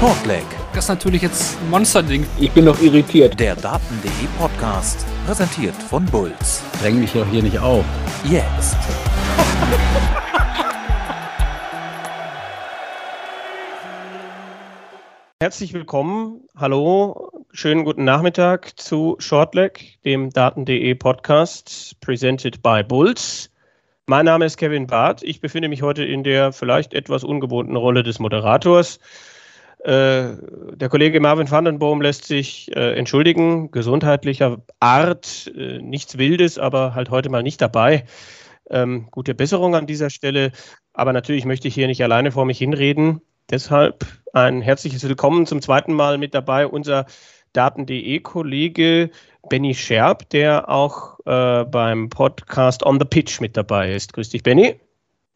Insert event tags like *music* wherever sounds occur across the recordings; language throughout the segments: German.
Shortleg. Das ist natürlich jetzt ein Monsterding. Ich bin noch irritiert. Der Daten.de Podcast, präsentiert von Bulls. Dräng mich doch hier nicht auf. Jetzt. Herzlich willkommen. Hallo, schönen guten Nachmittag zu Shortleg, dem Daten.de Podcast, presented by Bulls. Mein Name ist Kevin Barth. Ich befinde mich heute in der vielleicht etwas ungewohnten Rolle des Moderators. Äh, der Kollege Marvin Vandenboom lässt sich äh, entschuldigen, gesundheitlicher Art, äh, nichts Wildes, aber halt heute mal nicht dabei. Ähm, gute Besserung an dieser Stelle. Aber natürlich möchte ich hier nicht alleine vor mich hinreden. Deshalb ein herzliches Willkommen zum zweiten Mal mit dabei unser Daten.de-Kollege Benny Scherb, der auch äh, beim Podcast On the Pitch mit dabei ist. Grüß dich, Benny.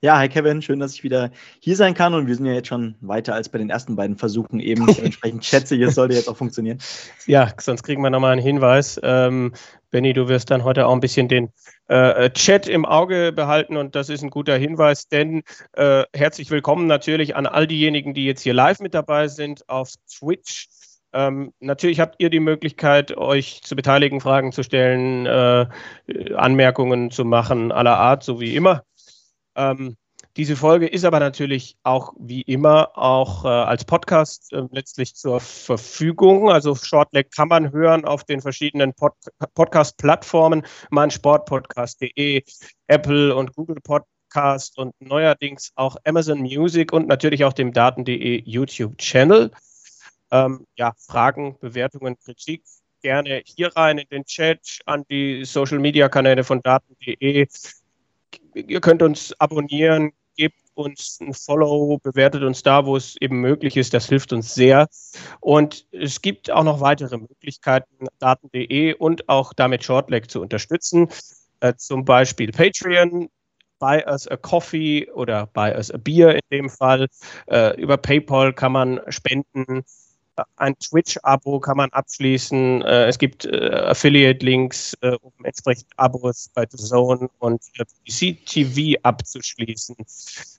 Ja, hi Kevin, schön, dass ich wieder hier sein kann und wir sind ja jetzt schon weiter als bei den ersten beiden Versuchen eben. Entsprechend *laughs* schätze ich, es sollte jetzt auch funktionieren. Ja, sonst kriegen wir nochmal einen Hinweis. Ähm, Benny, du wirst dann heute auch ein bisschen den äh, Chat im Auge behalten und das ist ein guter Hinweis, denn äh, herzlich willkommen natürlich an all diejenigen, die jetzt hier live mit dabei sind auf Twitch. Ähm, natürlich habt ihr die Möglichkeit, euch zu beteiligen, Fragen zu stellen, äh, Anmerkungen zu machen, aller Art, so wie immer. Ähm, diese Folge ist aber natürlich auch wie immer auch äh, als Podcast äh, letztlich zur Verfügung. Also Shortleg kann man hören auf den verschiedenen Pod Podcast-Plattformen, meinsportpodcast.de, Apple und Google Podcast und neuerdings auch Amazon Music und natürlich auch dem Daten.de YouTube-Channel. Ähm, ja, Fragen, Bewertungen, Kritik gerne hier rein in den Chat, an die Social-Media-Kanäle von Daten.de ihr könnt uns abonnieren, gebt uns ein Follow, bewertet uns da, wo es eben möglich ist. Das hilft uns sehr. Und es gibt auch noch weitere Möglichkeiten, daten.de und auch damit Shortleg zu unterstützen. Äh, zum Beispiel Patreon, Buy Us a Coffee oder Buy Us a Beer in dem Fall. Äh, über PayPal kann man spenden ein Twitch-Abo kann man abschließen. Äh, es gibt äh, Affiliate-Links, äh, um entsprechend Abos bei The Zone und PC TV abzuschließen.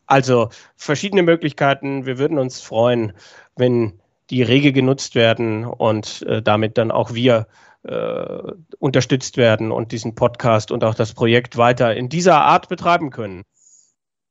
Also verschiedene Möglichkeiten. Wir würden uns freuen, wenn die rege genutzt werden und damit dann auch wir unterstützt werden und diesen Podcast und auch das Projekt weiter in dieser Art betreiben können.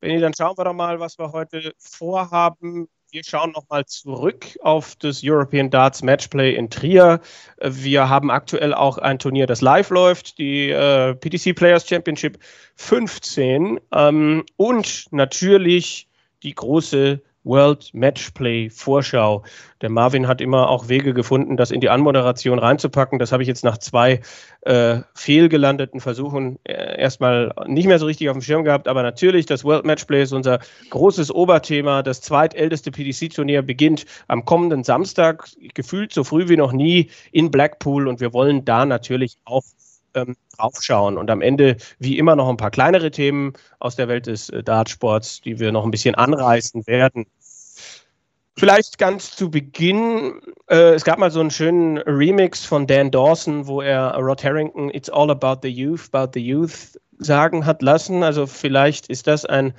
Benni, dann schauen wir doch mal, was wir heute vorhaben. Wir schauen nochmal zurück auf das European Darts Matchplay in Trier. Wir haben aktuell auch ein Turnier, das live läuft, die äh, PTC Players Championship 15 ähm, und natürlich die große World Matchplay Vorschau. Der Marvin hat immer auch Wege gefunden, das in die Anmoderation reinzupacken. Das habe ich jetzt nach zwei äh, fehlgelandeten Versuchen äh, erstmal nicht mehr so richtig auf dem Schirm gehabt. Aber natürlich, das World Matchplay ist unser großes Oberthema. Das zweitälteste PDC-Turnier beginnt am kommenden Samstag, gefühlt so früh wie noch nie in Blackpool. Und wir wollen da natürlich auch ähm, draufschauen. Und am Ende, wie immer, noch ein paar kleinere Themen aus der Welt des äh, Dartsports, die wir noch ein bisschen anreißen werden. Vielleicht ganz zu Beginn, äh, es gab mal so einen schönen Remix von Dan Dawson, wo er Rod Harrington It's all about the youth, about the youth sagen hat lassen. Also vielleicht ist das ein,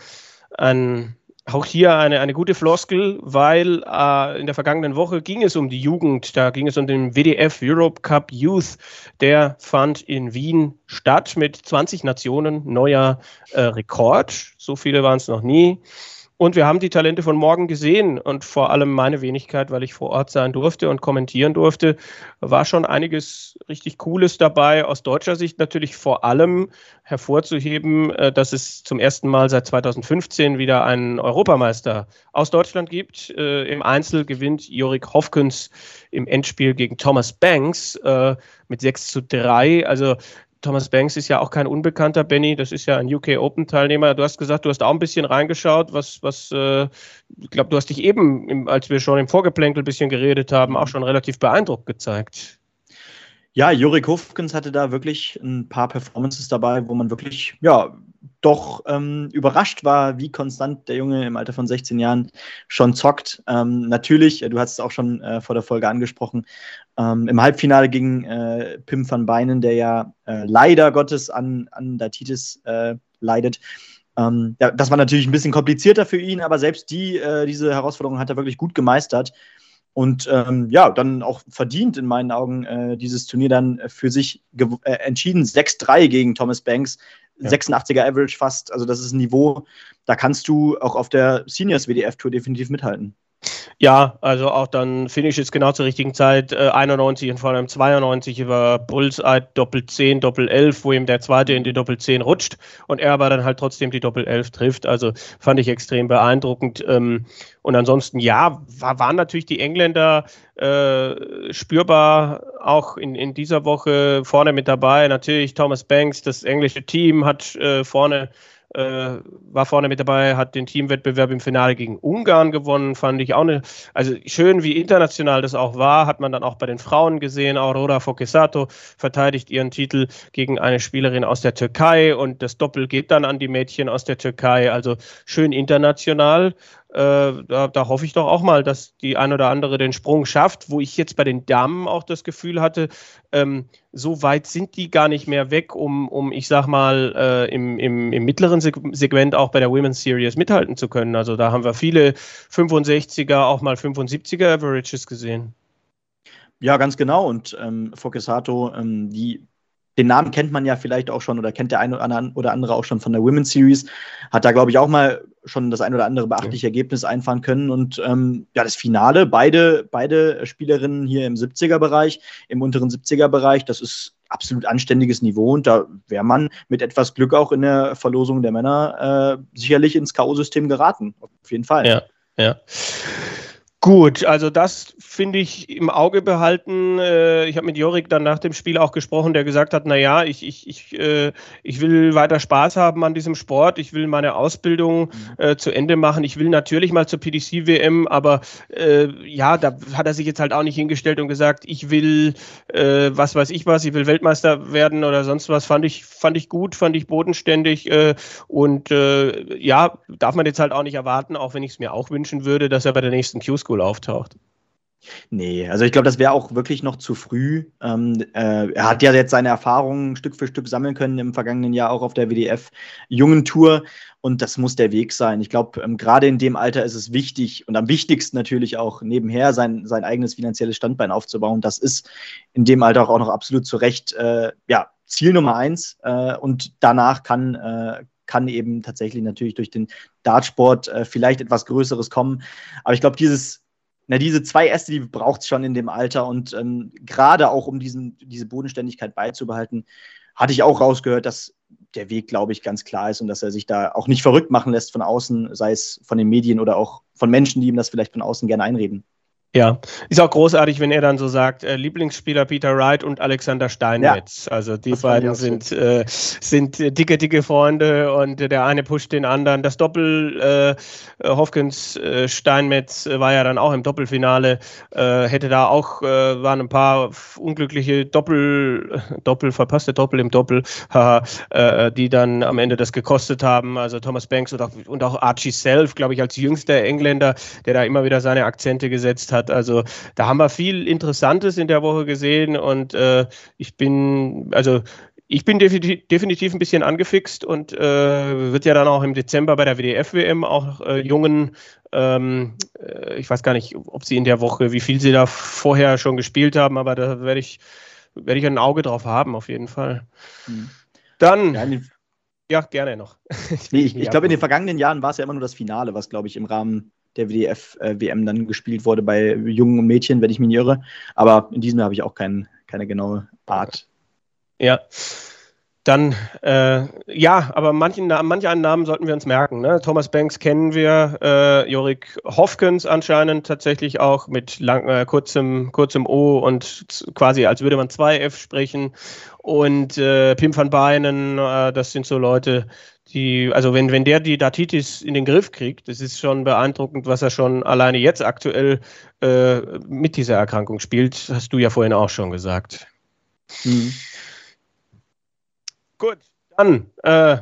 ein auch hier eine, eine gute Floskel, weil äh, in der vergangenen Woche ging es um die Jugend, da ging es um den WDF Europe Cup Youth, der fand in Wien statt mit 20 Nationen, neuer äh, Rekord, so viele waren es noch nie. Und wir haben die Talente von morgen gesehen und vor allem meine Wenigkeit, weil ich vor Ort sein durfte und kommentieren durfte, war schon einiges richtig Cooles dabei. Aus deutscher Sicht natürlich vor allem hervorzuheben, äh, dass es zum ersten Mal seit 2015 wieder einen Europameister aus Deutschland gibt. Äh, Im Einzel gewinnt Jorik Hofkens im Endspiel gegen Thomas Banks äh, mit 6 zu 3. Also Thomas Banks ist ja auch kein Unbekannter, Benny. Das ist ja ein UK Open-Teilnehmer. Du hast gesagt, du hast auch ein bisschen reingeschaut. Was, was, äh, ich glaube, du hast dich eben, im, als wir schon im Vorgeplänkel ein bisschen geredet haben, auch schon relativ beeindruckt gezeigt. Ja, Jorik Hofkens hatte da wirklich ein paar Performances dabei, wo man wirklich, ja, doch ähm, überrascht war, wie konstant der Junge im Alter von 16 Jahren schon zockt. Ähm, natürlich, du hast es auch schon äh, vor der Folge angesprochen, ähm, im Halbfinale gegen äh, Pim van Beinen, der ja äh, leider Gottes an, an Datitis äh, leidet. Ähm, das war natürlich ein bisschen komplizierter für ihn, aber selbst die, äh, diese Herausforderung hat er wirklich gut gemeistert. und ähm, ja, dann auch verdient in meinen Augen äh, dieses Turnier dann für sich äh, entschieden. 6-3 gegen Thomas Banks, ja. 86er Average fast. Also das ist ein Niveau, da kannst du auch auf der Seniors WDF Tour definitiv mithalten. Ja, also auch dann Finish ist genau zur richtigen Zeit, äh, 91 und vor allem 92 über Bullseye Doppel 10, Doppel 11, wo ihm der zweite in die Doppel 10 rutscht und er aber dann halt trotzdem die Doppel 11 trifft. Also fand ich extrem beeindruckend. Ähm, und ansonsten, ja, war, waren natürlich die Engländer äh, spürbar auch in, in dieser Woche vorne mit dabei. Natürlich Thomas Banks, das englische Team hat äh, vorne äh, war vorne mit dabei, hat den Teamwettbewerb im Finale gegen Ungarn gewonnen, fand ich auch eine, also schön wie international das auch war, hat man dann auch bei den Frauen gesehen. Aurora Fokesato verteidigt ihren Titel gegen eine Spielerin aus der Türkei und das Doppel geht dann an die Mädchen aus der Türkei, also schön international. Äh, da, da, hoffe ich doch auch mal, dass die ein oder andere den Sprung schafft, wo ich jetzt bei den Damen auch das Gefühl hatte, ähm, so weit sind die gar nicht mehr weg, um, um ich sag mal, äh, im, im, im mittleren Segment auch bei der Women's Series mithalten zu können. Also da haben wir viele 65er, auch mal 75er Averages gesehen. Ja, ganz genau. Und ähm, Fokesato, ähm, die den Namen kennt man ja vielleicht auch schon oder kennt der eine oder andere auch schon von der Women's Series. Hat da, glaube ich, auch mal schon das ein oder andere beachtliche Ergebnis einfahren können. Und ähm, ja, das Finale, beide, beide Spielerinnen hier im 70er-Bereich, im unteren 70er-Bereich, das ist absolut anständiges Niveau. Und da wäre man mit etwas Glück auch in der Verlosung der Männer äh, sicherlich ins K.O.-System geraten. Auf jeden Fall. Ja, ja. Gut, also das finde ich im Auge behalten. Äh, ich habe mit Jorik dann nach dem Spiel auch gesprochen, der gesagt hat, naja, ich, ich, ich, äh, ich will weiter Spaß haben an diesem Sport, ich will meine Ausbildung mhm. äh, zu Ende machen, ich will natürlich mal zur PDC-WM, aber äh, ja, da hat er sich jetzt halt auch nicht hingestellt und gesagt, ich will, äh, was weiß ich was, ich will Weltmeister werden oder sonst was, fand ich, fand ich gut, fand ich bodenständig und ja, darf man jetzt halt auch nicht erwarten, auch wenn ich es mir auch wünschen würde, dass er bei der nächsten Q-School School auftaucht. Nee, also ich glaube, das wäre auch wirklich noch zu früh. Ähm, äh, er hat ja jetzt seine Erfahrungen Stück für Stück sammeln können im vergangenen Jahr auch auf der WDF-Jungen-Tour und das muss der Weg sein. Ich glaube, ähm, gerade in dem Alter ist es wichtig und am wichtigsten natürlich auch nebenher sein, sein eigenes finanzielles Standbein aufzubauen. Das ist in dem Alter auch noch absolut zu Recht äh, ja, Ziel Nummer eins äh, und danach kann, äh, kann eben tatsächlich natürlich durch den Dartsport äh, vielleicht etwas Größeres kommen. Aber ich glaube, dieses na, diese zwei Äste, die braucht es schon in dem Alter und ähm, gerade auch, um diesen, diese Bodenständigkeit beizubehalten, hatte ich auch rausgehört, dass der Weg, glaube ich, ganz klar ist und dass er sich da auch nicht verrückt machen lässt von außen, sei es von den Medien oder auch von Menschen, die ihm das vielleicht von außen gerne einreden. Ja, ist auch großartig, wenn er dann so sagt, äh, Lieblingsspieler Peter Wright und Alexander Steinmetz. Ja, also die beiden sind, äh, sind dicke, dicke Freunde und der eine pusht den anderen. Das Doppel äh, Hopkins äh, Steinmetz war ja dann auch im Doppelfinale, äh, hätte da auch, äh, waren ein paar unglückliche Doppel, *laughs* Doppel, verpasste Doppel im Doppel, äh, die dann am Ende das gekostet haben. Also Thomas Banks und auch, und auch Archie Self, glaube ich, als jüngster Engländer, der da immer wieder seine Akzente gesetzt hat hat. Also da haben wir viel Interessantes in der Woche gesehen und äh, ich bin, also ich bin definitiv, ein bisschen angefixt und äh, wird ja dann auch im Dezember bei der WDF-WM auch äh, jungen, ähm, äh, ich weiß gar nicht, ob sie in der Woche, wie viel sie da vorher schon gespielt haben, aber da werde ich, werde ich ein Auge drauf haben, auf jeden Fall. Mhm. Dann. Ja, ja, gerne noch. *laughs* ich, ich glaube, in den vergangenen Jahren war es ja immer nur das Finale, was, glaube ich, im Rahmen der WDF-WM äh, dann gespielt wurde bei jungen Mädchen, wenn ich mich nicht irre. Aber in diesem habe ich auch kein, keine genaue Art. Ja. Dann, äh, ja, aber manchen, manche Namen sollten wir uns merken. Ne? Thomas Banks kennen wir, äh, Jorik Hofkens anscheinend tatsächlich auch mit lang, äh, kurzem, kurzem O und quasi als würde man zwei F sprechen. Und äh, Pim van Beinen, äh, das sind so Leute, die, also wenn, wenn der die Datitis in den Griff kriegt, das ist schon beeindruckend, was er schon alleine jetzt aktuell äh, mit dieser Erkrankung spielt, hast du ja vorhin auch schon gesagt. Mhm. Gut, dann äh,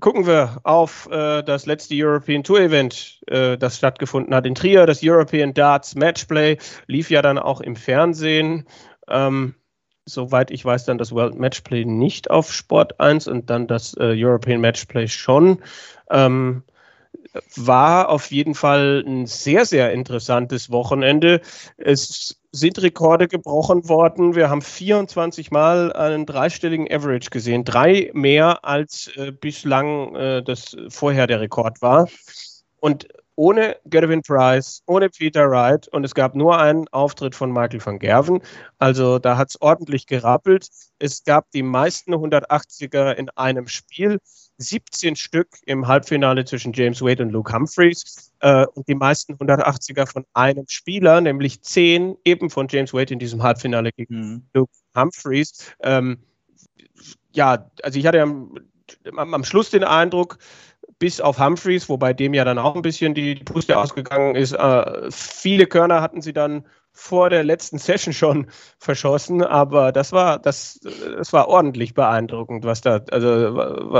gucken wir auf äh, das letzte European Tour Event, äh, das stattgefunden hat in Trier. Das European Darts Matchplay lief ja dann auch im Fernsehen. Ähm, soweit ich weiß, dann das World Matchplay nicht auf Sport 1 und dann das äh, European Matchplay schon. Ähm, war auf jeden Fall ein sehr, sehr interessantes Wochenende. Es sind Rekorde gebrochen worden. Wir haben 24 Mal einen dreistelligen Average gesehen. Drei mehr als äh, bislang äh, das vorher der Rekord war. Und ohne Gervin Price, ohne Peter Wright und es gab nur einen Auftritt von Michael van Gerven. Also da hat es ordentlich gerappelt. Es gab die meisten 180er in einem Spiel. 17 Stück im Halbfinale zwischen James Wade und Luke Humphreys äh, und die meisten 180er von einem Spieler, nämlich 10 eben von James Wade in diesem Halbfinale gegen mhm. Luke Humphreys. Ähm, ja, also ich hatte am, am Schluss den Eindruck, bis auf Humphreys, wobei dem ja dann auch ein bisschen die Puste ausgegangen ist. Äh, viele Körner hatten sie dann vor der letzten Session schon *laughs* verschossen, aber das war, das, das war ordentlich beeindruckend, was da, also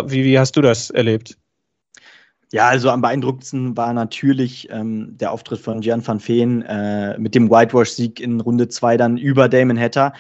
wie, wie hast du das erlebt? Ja, also am beeindruckendsten war natürlich ähm, der Auftritt von Gian van Veen äh, mit dem Whitewash-Sieg in Runde 2 dann über Damon Hatter.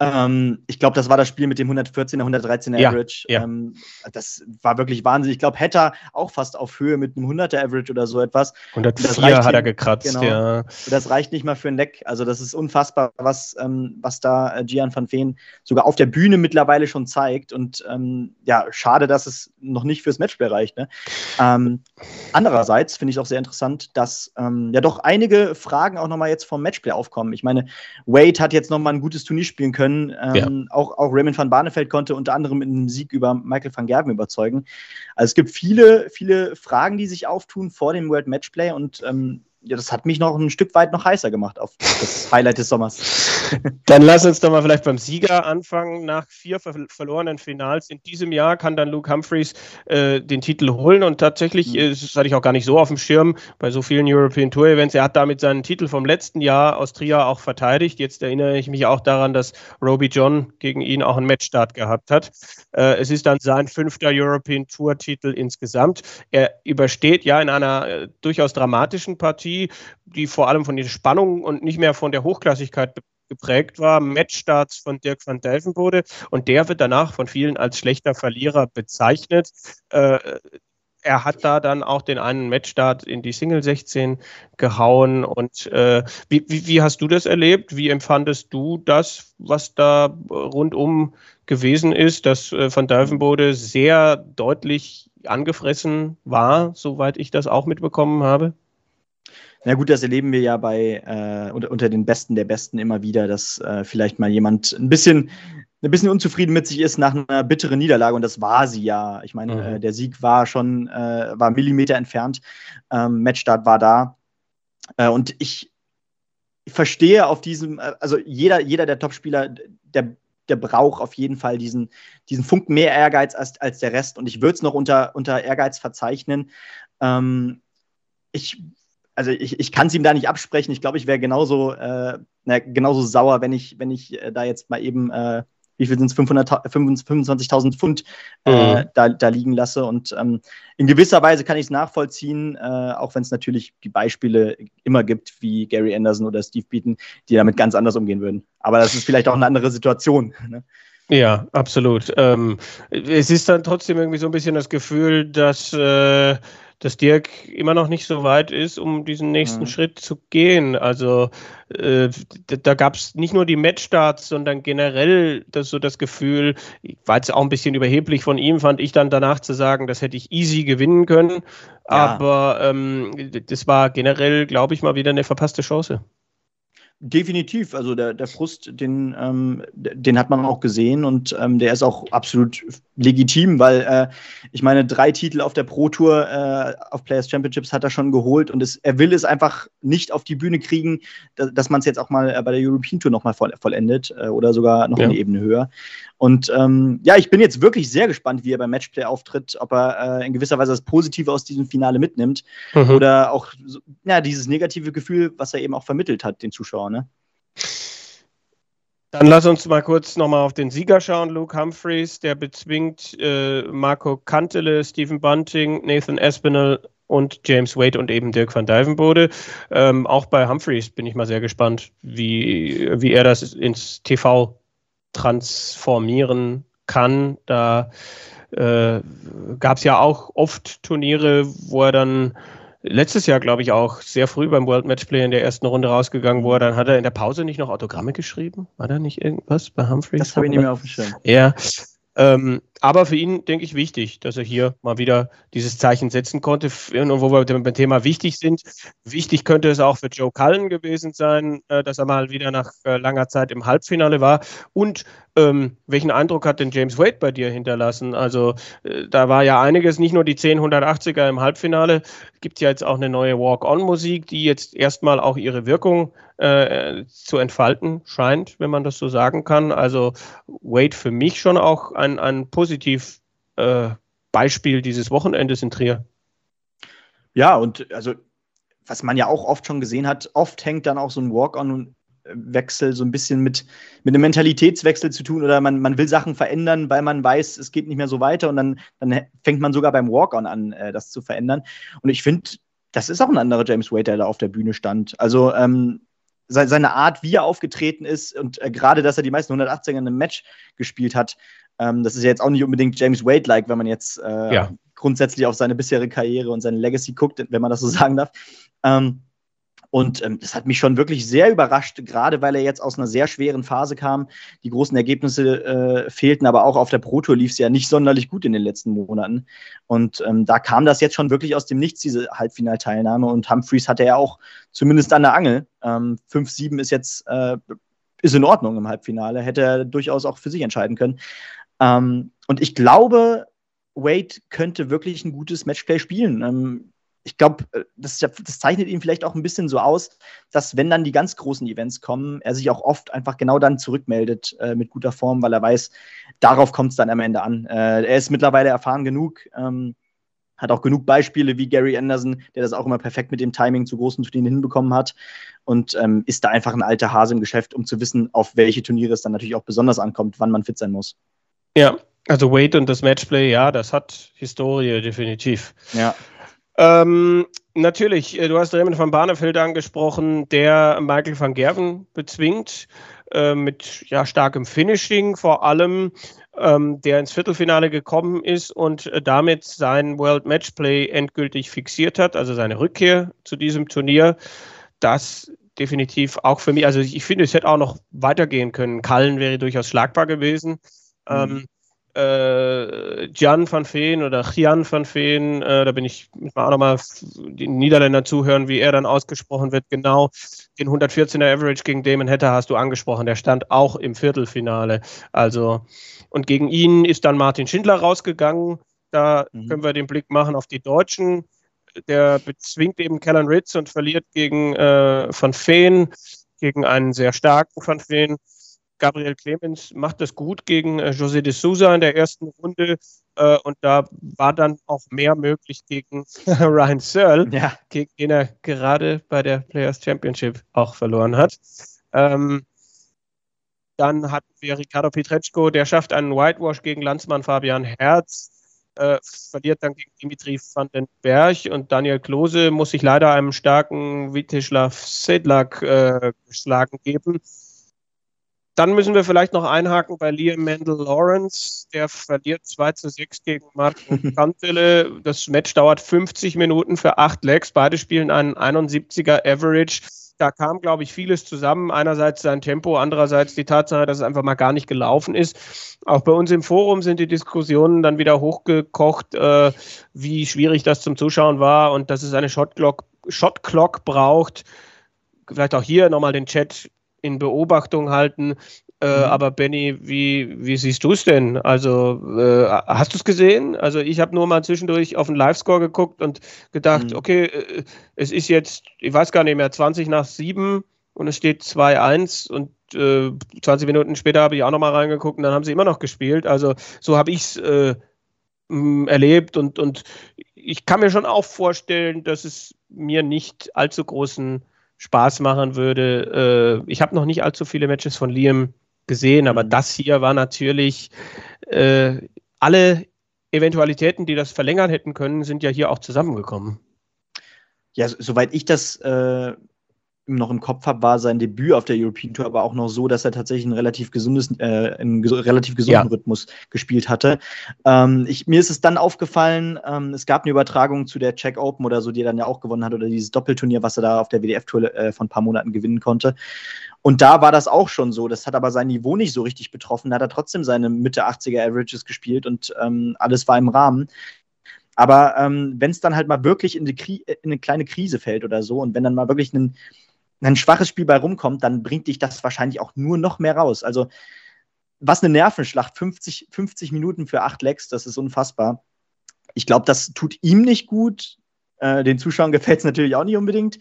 Ähm, ich glaube, das war das Spiel mit dem 114er, 113er ja, Average. Ja. Ähm, das war wirklich Wahnsinn. Ich glaube, Hatter auch fast auf Höhe mit einem 100er Average oder so etwas. 104 hat er gekratzt, genau. ja. Das reicht nicht mal für ein Leck. Also, das ist unfassbar, was, ähm, was da äh, Gian van Veen sogar auf der Bühne mittlerweile schon zeigt. Und ähm, ja, schade, dass es noch nicht fürs Matchplay reicht. Ne? Ähm, andererseits finde ich auch sehr interessant, dass ähm, ja doch einige Fragen auch nochmal jetzt vom Matchplay aufkommen. Ich meine, Wade hat jetzt nochmal ein gutes Turnier spielen können können. Ähm, ja. auch, auch Raymond van Barneveld konnte unter anderem mit einem Sieg über Michael van Gerven überzeugen. Also es gibt viele, viele Fragen, die sich auftun vor dem World Matchplay und ähm, ja, das hat mich noch ein Stück weit noch heißer gemacht auf das Highlight des Sommers. *laughs* *laughs* Dann lass uns doch mal vielleicht beim Sieger anfangen. Nach vier ver verlorenen Finals in diesem Jahr kann dann Luke Humphreys äh, den Titel holen und tatsächlich, mhm. das hatte ich auch gar nicht so auf dem Schirm bei so vielen European Tour Events, er hat damit seinen Titel vom letzten Jahr aus Trier auch verteidigt. Jetzt erinnere ich mich auch daran, dass Roby John gegen ihn auch einen Matchstart gehabt hat. Äh, es ist dann sein fünfter European Tour Titel insgesamt. Er übersteht ja in einer äh, durchaus dramatischen Partie Partie, die vor allem von der Spannung und nicht mehr von der Hochklassigkeit geprägt war. Matchstarts von Dirk van Delvenbode und der wird danach von vielen als schlechter Verlierer bezeichnet. Äh, er hat da dann auch den einen Matchstart in die Single 16 gehauen. Und äh, wie, wie, wie, hast du das erlebt? Wie empfandest du das, was da rundum gewesen ist, dass äh, Van Delvenbode sehr deutlich angefressen war, soweit ich das auch mitbekommen habe? Na gut, das erleben wir ja bei äh, unter, unter, den Besten der Besten immer wieder, dass äh, vielleicht mal jemand ein bisschen ein bisschen unzufrieden mit sich ist nach einer bitteren Niederlage und das war sie ja. Ich meine, mhm. äh, der Sieg war schon äh, war Millimeter entfernt, ähm, Matchstart war da äh, und ich verstehe auf diesem, äh, also jeder jeder der Topspieler, der der braucht auf jeden Fall diesen, diesen Funken mehr Ehrgeiz als, als der Rest. Und ich würde es noch unter, unter Ehrgeiz verzeichnen. Ähm, ich also ich, ich kann es ihm da nicht absprechen. Ich glaube, ich wäre genauso, äh, na, genauso sauer, wenn ich, wenn ich äh, da jetzt mal eben, äh, wie viel sind es, 25.000 Pfund äh, mhm. da, da liegen lasse. Und ähm, in gewisser Weise kann ich es nachvollziehen, äh, auch wenn es natürlich die Beispiele immer gibt, wie Gary Anderson oder Steve Beaton, die damit ganz anders umgehen würden. Aber das ist vielleicht auch eine andere Situation. Ne? Ja, absolut. Ähm, es ist dann trotzdem irgendwie so ein bisschen das Gefühl, dass äh, dass Dirk immer noch nicht so weit ist, um diesen nächsten mhm. Schritt zu gehen. Also äh, da gab es nicht nur die Matchstarts, sondern generell das, so das Gefühl, war jetzt auch ein bisschen überheblich von ihm, fand ich dann danach zu sagen, das hätte ich easy gewinnen können. Ja. Aber ähm, das war generell, glaube ich, mal wieder eine verpasste Chance. Definitiv, also der, der Frust, den, ähm, den hat man auch gesehen und ähm, der ist auch absolut legitim, weil äh, ich meine, drei Titel auf der Pro Tour, äh, auf Players Championships hat er schon geholt und es, er will es einfach nicht auf die Bühne kriegen, dass, dass man es jetzt auch mal äh, bei der European Tour nochmal voll, vollendet äh, oder sogar noch ja. eine Ebene höher. Und ähm, ja, ich bin jetzt wirklich sehr gespannt, wie er beim Matchplay auftritt, ob er äh, in gewisser Weise das Positive aus diesem Finale mitnimmt mhm. oder auch ja, dieses negative Gefühl, was er eben auch vermittelt hat, den Zuschauern. Ne? Dann lass uns mal kurz nochmal auf den Sieger schauen. Luke Humphreys, der bezwingt äh, Marco Kantele, Stephen Bunting, Nathan Espinel und James Wade und eben Dirk van Dijvenbode. Ähm, auch bei Humphreys bin ich mal sehr gespannt, wie, wie er das ins TV transformieren kann. Da äh, gab es ja auch oft Turniere, wo er dann letztes Jahr, glaube ich, auch sehr früh beim World Matchplay in der ersten Runde rausgegangen, wo er dann hat er in der Pause nicht noch Autogramme geschrieben? War da nicht irgendwas bei Humphreys? Das habe ich nicht mehr auf dem Schirm. Ja, ähm, aber für ihn, denke ich, wichtig, dass er hier mal wieder dieses Zeichen setzen konnte. Und wo wir beim Thema wichtig sind, wichtig könnte es auch für Joe Cullen gewesen sein, äh, dass er mal wieder nach äh, langer Zeit im Halbfinale war. Und ähm, welchen Eindruck hat denn James Wade bei dir hinterlassen? Also äh, da war ja einiges, nicht nur die 10 180er im Halbfinale, gibt ja jetzt auch eine neue Walk-on-Musik, die jetzt erstmal auch ihre Wirkung äh, zu entfalten scheint, wenn man das so sagen kann. Also Wade für mich schon auch ein, ein positiv äh, Beispiel dieses Wochenendes in Trier. Ja, und also was man ja auch oft schon gesehen hat, oft hängt dann auch so ein Walk-on Wechsel so ein bisschen mit, mit einem Mentalitätswechsel zu tun oder man, man will Sachen verändern, weil man weiß, es geht nicht mehr so weiter und dann, dann fängt man sogar beim Walk-On an, äh, das zu verändern. Und ich finde, das ist auch ein anderer James Wade, der da auf der Bühne stand. Also ähm, seine Art, wie er aufgetreten ist und äh, gerade, dass er die meisten 180er in einem Match gespielt hat, ähm, das ist ja jetzt auch nicht unbedingt James Wade-like, wenn man jetzt äh, ja. grundsätzlich auf seine bisherige Karriere und seine Legacy guckt, wenn man das so *laughs* sagen darf. Ähm, und ähm, das hat mich schon wirklich sehr überrascht, gerade weil er jetzt aus einer sehr schweren Phase kam. Die großen Ergebnisse äh, fehlten, aber auch auf der Pro Tour lief es ja nicht sonderlich gut in den letzten Monaten. Und ähm, da kam das jetzt schon wirklich aus dem Nichts, diese Halbfinalteilnahme. Und Humphreys hatte ja auch zumindest an der Angel. Ähm, 5-7 ist jetzt äh, ist in Ordnung im Halbfinale, hätte er durchaus auch für sich entscheiden können. Ähm, und ich glaube, Wade könnte wirklich ein gutes Matchplay spielen. Ähm, ich glaube, äh, das, das, zeichnet ihn vielleicht auch ein bisschen so aus, dass wenn dann die ganz großen Events kommen, er sich auch oft einfach genau dann zurückmeldet äh, mit guter Form, weil er weiß, darauf kommt es dann am Ende an. Äh, er ist mittlerweile erfahren genug, ähm, hat auch genug Beispiele wie Gary Anderson, der das auch immer perfekt mit dem Timing zu großen Turnieren hinbekommen hat und ähm, ist da einfach ein alter Hase im Geschäft, um zu wissen, auf welche Turniere es dann natürlich auch besonders ankommt, wann man fit sein muss. Ja, also Wade und das Matchplay, ja, das hat Historie definitiv. Ja. Ähm, natürlich, äh, du hast Raymond van Barneveld angesprochen, der Michael van Gerven bezwingt äh, mit ja, starkem Finishing vor allem, ähm, der ins Viertelfinale gekommen ist und äh, damit sein World Matchplay endgültig fixiert hat, also seine Rückkehr zu diesem Turnier. Das definitiv auch für mich, also ich, ich finde, es hätte auch noch weitergehen können. Kallen wäre durchaus schlagbar gewesen. Mhm. Ähm, äh, Jan van Veen oder Jan van Veen, äh, da bin ich, auch nochmal den Niederländer zuhören, wie er dann ausgesprochen wird, genau. Den 114er Average gegen Damon Hatter hast du angesprochen, der stand auch im Viertelfinale. Also, und gegen ihn ist dann Martin Schindler rausgegangen. Da mhm. können wir den Blick machen auf die Deutschen. Der bezwingt eben Callan Ritz und verliert gegen äh, Van Veen, gegen einen sehr starken Van Veen. Gabriel Clemens macht das gut gegen äh, José de Souza in der ersten Runde. Äh, und da war dann auch mehr möglich gegen *laughs* Ryan Searle, ja. gegen den er gerade bei der Players Championship auch verloren hat. Ähm, dann hatten wir Ricardo Pietreczko, der schafft einen Whitewash gegen Landsmann Fabian Herz. Äh, verliert dann gegen Dimitri van den Berg und Daniel Klose muss sich leider einem starken Viteslav Sedlak äh, geschlagen geben. Dann müssen wir vielleicht noch einhaken bei Liam Mendel Lawrence. Der verliert 2 zu 6 gegen Martin *laughs* Kantele. Das Match dauert 50 Minuten für acht Legs. Beide spielen einen 71er Average. Da kam, glaube ich, vieles zusammen. Einerseits sein Tempo, andererseits die Tatsache, dass es einfach mal gar nicht gelaufen ist. Auch bei uns im Forum sind die Diskussionen dann wieder hochgekocht, äh, wie schwierig das zum Zuschauen war und dass es eine Shotclock braucht. Vielleicht auch hier nochmal den Chat in Beobachtung halten. Äh, mhm. Aber Benny, wie, wie siehst du es denn? Also äh, hast du es gesehen? Also ich habe nur mal zwischendurch auf den Live-Score geguckt und gedacht, mhm. okay, äh, es ist jetzt, ich weiß gar nicht mehr, 20 nach 7 und es steht 2-1 und äh, 20 Minuten später habe ich auch nochmal reingeguckt und dann haben sie immer noch gespielt. Also so habe ich es äh, erlebt und, und ich kann mir schon auch vorstellen, dass es mir nicht allzu großen Spaß machen würde. Äh, ich habe noch nicht allzu viele Matches von Liam gesehen, aber mhm. das hier war natürlich äh, alle Eventualitäten, die das verlängern hätten können, sind ja hier auch zusammengekommen. Ja, soweit ich das äh, noch im Kopf habe, war sein Debüt auf der European Tour aber auch noch so, dass er tatsächlich ein relativ gesundes, äh, einen ges relativ gesunden ja. Rhythmus gespielt hatte. Ähm, ich, mir ist es dann aufgefallen, ähm, es gab eine Übertragung zu der Czech Open oder so, die er dann ja auch gewonnen hat, oder dieses Doppelturnier, was er da auf der WDF-Tour äh, von ein paar Monaten gewinnen konnte. Und da war das auch schon so. Das hat aber sein Niveau nicht so richtig betroffen. Da hat er trotzdem seine Mitte 80er Averages gespielt und ähm, alles war im Rahmen. Aber ähm, wenn es dann halt mal wirklich in, in, eine kleine Krise fällt oder so und wenn dann mal wirklich ein, ein schwaches Spiel bei rumkommt, dann bringt dich das wahrscheinlich auch nur noch mehr raus. Also, was eine Nervenschlacht, 50, 50 Minuten für acht Lecks, das ist unfassbar. Ich glaube, das tut ihm nicht gut. Äh, den Zuschauern *laughs* gefällt es natürlich auch nicht unbedingt.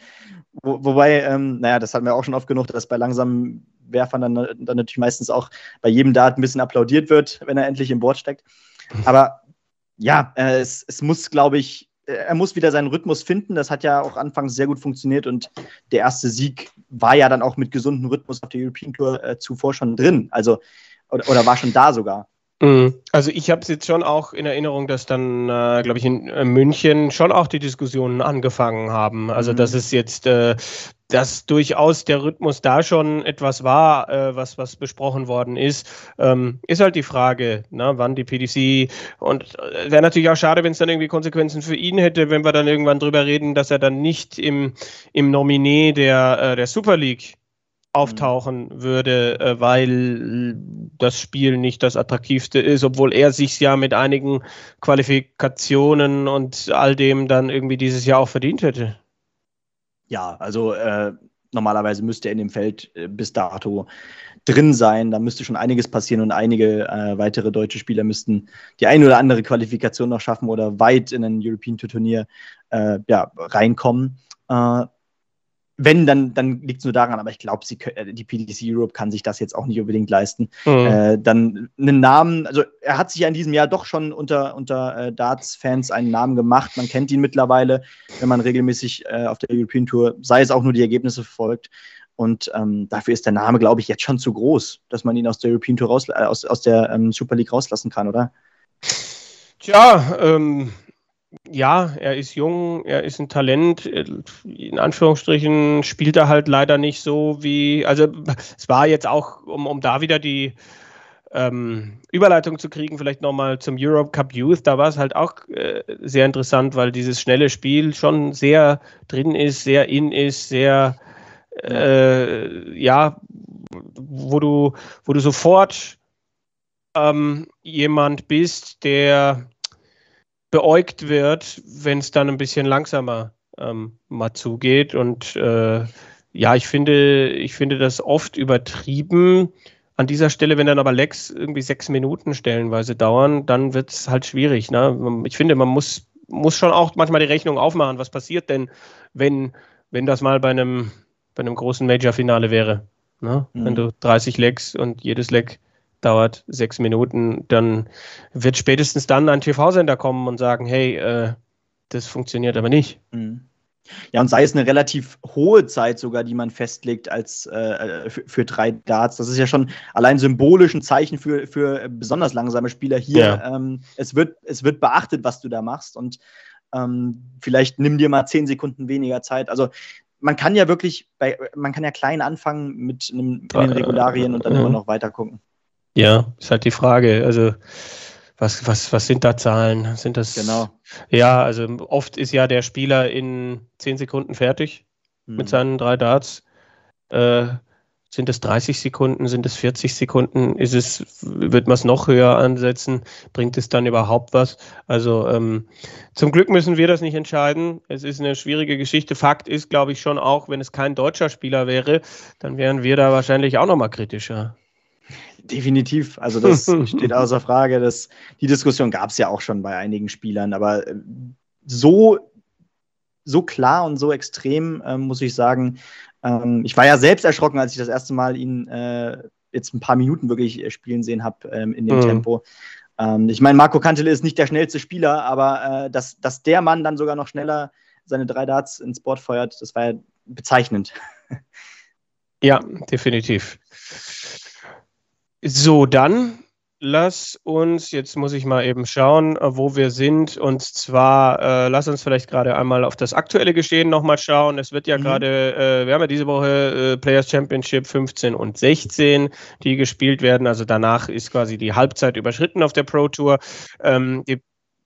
Wo, wobei, ähm, naja, das hatten wir auch schon oft genug, dass bei langsamen Werfern dann, dann natürlich meistens auch bei jedem Dart ein bisschen applaudiert wird, wenn er endlich im Board steckt. Aber ja, äh, es, es muss, glaube ich, er muss wieder seinen Rhythmus finden. Das hat ja auch anfangs sehr gut funktioniert und der erste Sieg war ja dann auch mit gesundem Rhythmus auf der European Tour äh, zuvor schon drin. Also, oder, oder war schon da sogar. Mhm. Also ich habe es jetzt schon auch in Erinnerung, dass dann, äh, glaube ich, in äh, München schon auch die Diskussionen angefangen haben. Also mhm. dass es jetzt, äh, dass durchaus der Rhythmus da schon etwas war, äh, was, was besprochen worden ist, ähm, ist halt die Frage, ne, wann die PDC und äh, wäre natürlich auch schade, wenn es dann irgendwie Konsequenzen für ihn hätte, wenn wir dann irgendwann drüber reden, dass er dann nicht im, im Nominee der, äh, der Super League auftauchen würde, äh, weil das Spiel nicht das attraktivste ist, obwohl er sich ja mit einigen Qualifikationen und all dem dann irgendwie dieses Jahr auch verdient hätte. Ja, also äh, normalerweise müsste er in dem Feld äh, bis dato drin sein. Da müsste schon einiges passieren und einige äh, weitere deutsche Spieler müssten die eine oder andere Qualifikation noch schaffen oder weit in ein European Tour Turnier äh, ja, reinkommen. Wenn, dann, dann liegt es nur daran, aber ich glaube, äh, die PDC Europe kann sich das jetzt auch nicht unbedingt leisten. Mhm. Äh, dann einen Namen, also er hat sich ja in diesem Jahr doch schon unter, unter äh, Darts-Fans einen Namen gemacht. Man kennt ihn mittlerweile, wenn man regelmäßig äh, auf der European Tour, sei es auch nur die Ergebnisse verfolgt. Und ähm, dafür ist der Name, glaube ich, jetzt schon zu groß, dass man ihn aus der European Tour raus, äh, aus, aus der ähm, Super League rauslassen kann, oder? Tja, ähm, ja, er ist jung, er ist ein Talent. In Anführungsstrichen spielt er halt leider nicht so wie. Also, es war jetzt auch, um, um da wieder die ähm, Überleitung zu kriegen, vielleicht nochmal zum Europe Cup Youth. Da war es halt auch äh, sehr interessant, weil dieses schnelle Spiel schon sehr drin ist, sehr in ist, sehr. Äh, ja, wo du, wo du sofort ähm, jemand bist, der beäugt wird, wenn es dann ein bisschen langsamer ähm, mal zugeht. Und äh, ja, ich finde, ich finde das oft übertrieben. An dieser Stelle, wenn dann aber Lecks irgendwie sechs Minuten stellenweise dauern, dann wird es halt schwierig. Ne? Ich finde, man muss, muss schon auch manchmal die Rechnung aufmachen, was passiert denn, wenn, wenn das mal bei einem, bei einem großen Major-Finale wäre. Ne? Mhm. Wenn du 30 Lecks und jedes Leck dauert sechs Minuten, dann wird spätestens dann ein TV-Sender kommen und sagen, hey, äh, das funktioniert aber nicht. Mhm. Ja, und sei es eine relativ hohe Zeit sogar, die man festlegt als äh, für, für, drei Darts. Das ist ja schon allein symbolisch ein Zeichen für, für besonders langsame Spieler hier. Ja. Ähm, es, wird, es wird beachtet, was du da machst. Und ähm, vielleicht nimm dir mal zehn Sekunden weniger Zeit. Also man kann ja wirklich bei, man kann ja klein anfangen mit, einem, mit den Regularien und dann immer noch weiter gucken. Ja, ist halt die Frage. Also, was, was, was sind da Zahlen? Sind das. Genau. Ja, also oft ist ja der Spieler in zehn Sekunden fertig mhm. mit seinen drei Darts. Äh, sind es 30 Sekunden? Sind es 40 Sekunden? Ist es, wird man es noch höher ansetzen? Bringt es dann überhaupt was? Also ähm, zum Glück müssen wir das nicht entscheiden. Es ist eine schwierige Geschichte. Fakt ist, glaube ich, schon auch, wenn es kein deutscher Spieler wäre, dann wären wir da wahrscheinlich auch nochmal kritischer. Definitiv. Also das *laughs* steht außer Frage. Dass, die Diskussion gab es ja auch schon bei einigen Spielern, aber äh, so, so klar und so extrem, äh, muss ich sagen. Ähm, ich war ja selbst erschrocken, als ich das erste Mal ihn äh, jetzt ein paar Minuten wirklich äh, spielen sehen habe ähm, in dem mhm. Tempo. Ähm, ich meine, Marco Kantele ist nicht der schnellste Spieler, aber äh, dass, dass der Mann dann sogar noch schneller seine drei Darts ins Board feuert, das war ja bezeichnend. *laughs* Ja, definitiv. So, dann lass uns, jetzt muss ich mal eben schauen, wo wir sind. Und zwar, äh, lass uns vielleicht gerade einmal auf das aktuelle Geschehen nochmal schauen. Es wird ja mhm. gerade, äh, wir haben ja diese Woche äh, Players Championship 15 und 16, die gespielt werden. Also danach ist quasi die Halbzeit überschritten auf der Pro Tour. Ähm, die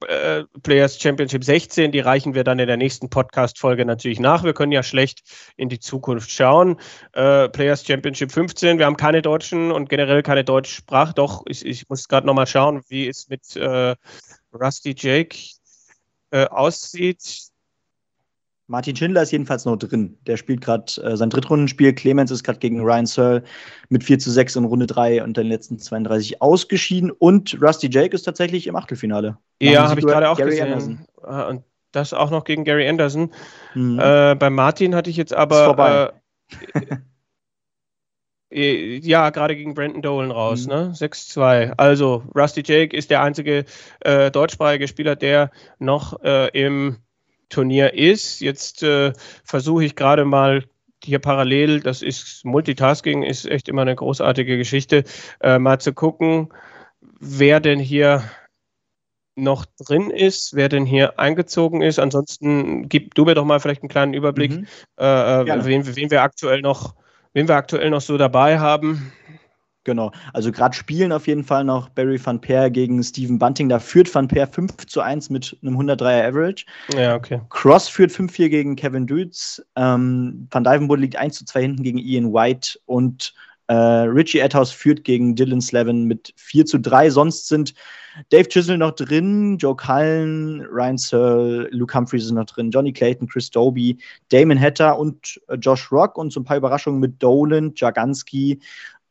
äh, Players Championship 16, die reichen wir dann in der nächsten Podcast-Folge natürlich nach. Wir können ja schlecht in die Zukunft schauen. Äh, Players Championship 15, wir haben keine Deutschen und generell keine Deutschsprache. Doch, ich, ich muss gerade nochmal schauen, wie es mit äh, Rusty Jake äh, aussieht. Martin Schindler ist jedenfalls noch drin. Der spielt gerade äh, sein Drittrundenspiel. Clemens ist gerade gegen Ryan Searle mit 4 zu 6 in Runde 3 und den letzten 32 ausgeschieden. Und Rusty Jake ist tatsächlich im Achtelfinale. Ja, habe ich gerade auch Gary gesehen. Anderson. Ah, und das auch noch gegen Gary Anderson. Mhm. Äh, bei Martin hatte ich jetzt aber. Ist vorbei. Äh, *laughs* ja, gerade gegen Brandon Dolan raus, mhm. ne? 6-2. Also, Rusty Jake ist der einzige äh, deutschsprachige Spieler, der noch äh, im Turnier ist. Jetzt äh, versuche ich gerade mal hier parallel, das ist Multitasking, ist echt immer eine großartige Geschichte, äh, mal zu gucken, wer denn hier noch drin ist, wer denn hier eingezogen ist. Ansonsten gib du mir doch mal vielleicht einen kleinen Überblick, mhm. äh, äh wen, wen, wir aktuell noch, wen wir aktuell noch so dabei haben. Genau, also gerade spielen auf jeden Fall noch Barry Van Peer gegen Steven Bunting. Da führt Van Peer 5 zu 1 mit einem 103er Average. Ja, okay. Cross führt 5-4 gegen Kevin Dudes. Ähm, Van Dyvenbode liegt 1 zu 2 hinten gegen Ian White. Und äh, Richie Adhouse führt gegen Dylan Slevin mit 4 zu 3. Sonst sind Dave Chisel noch drin, Joe Cullen, Ryan Searle, Luke Humphreys ist noch drin, Johnny Clayton, Chris Doby, Damon Hatter und äh, Josh Rock und so ein paar Überraschungen mit Dolan, Jaganski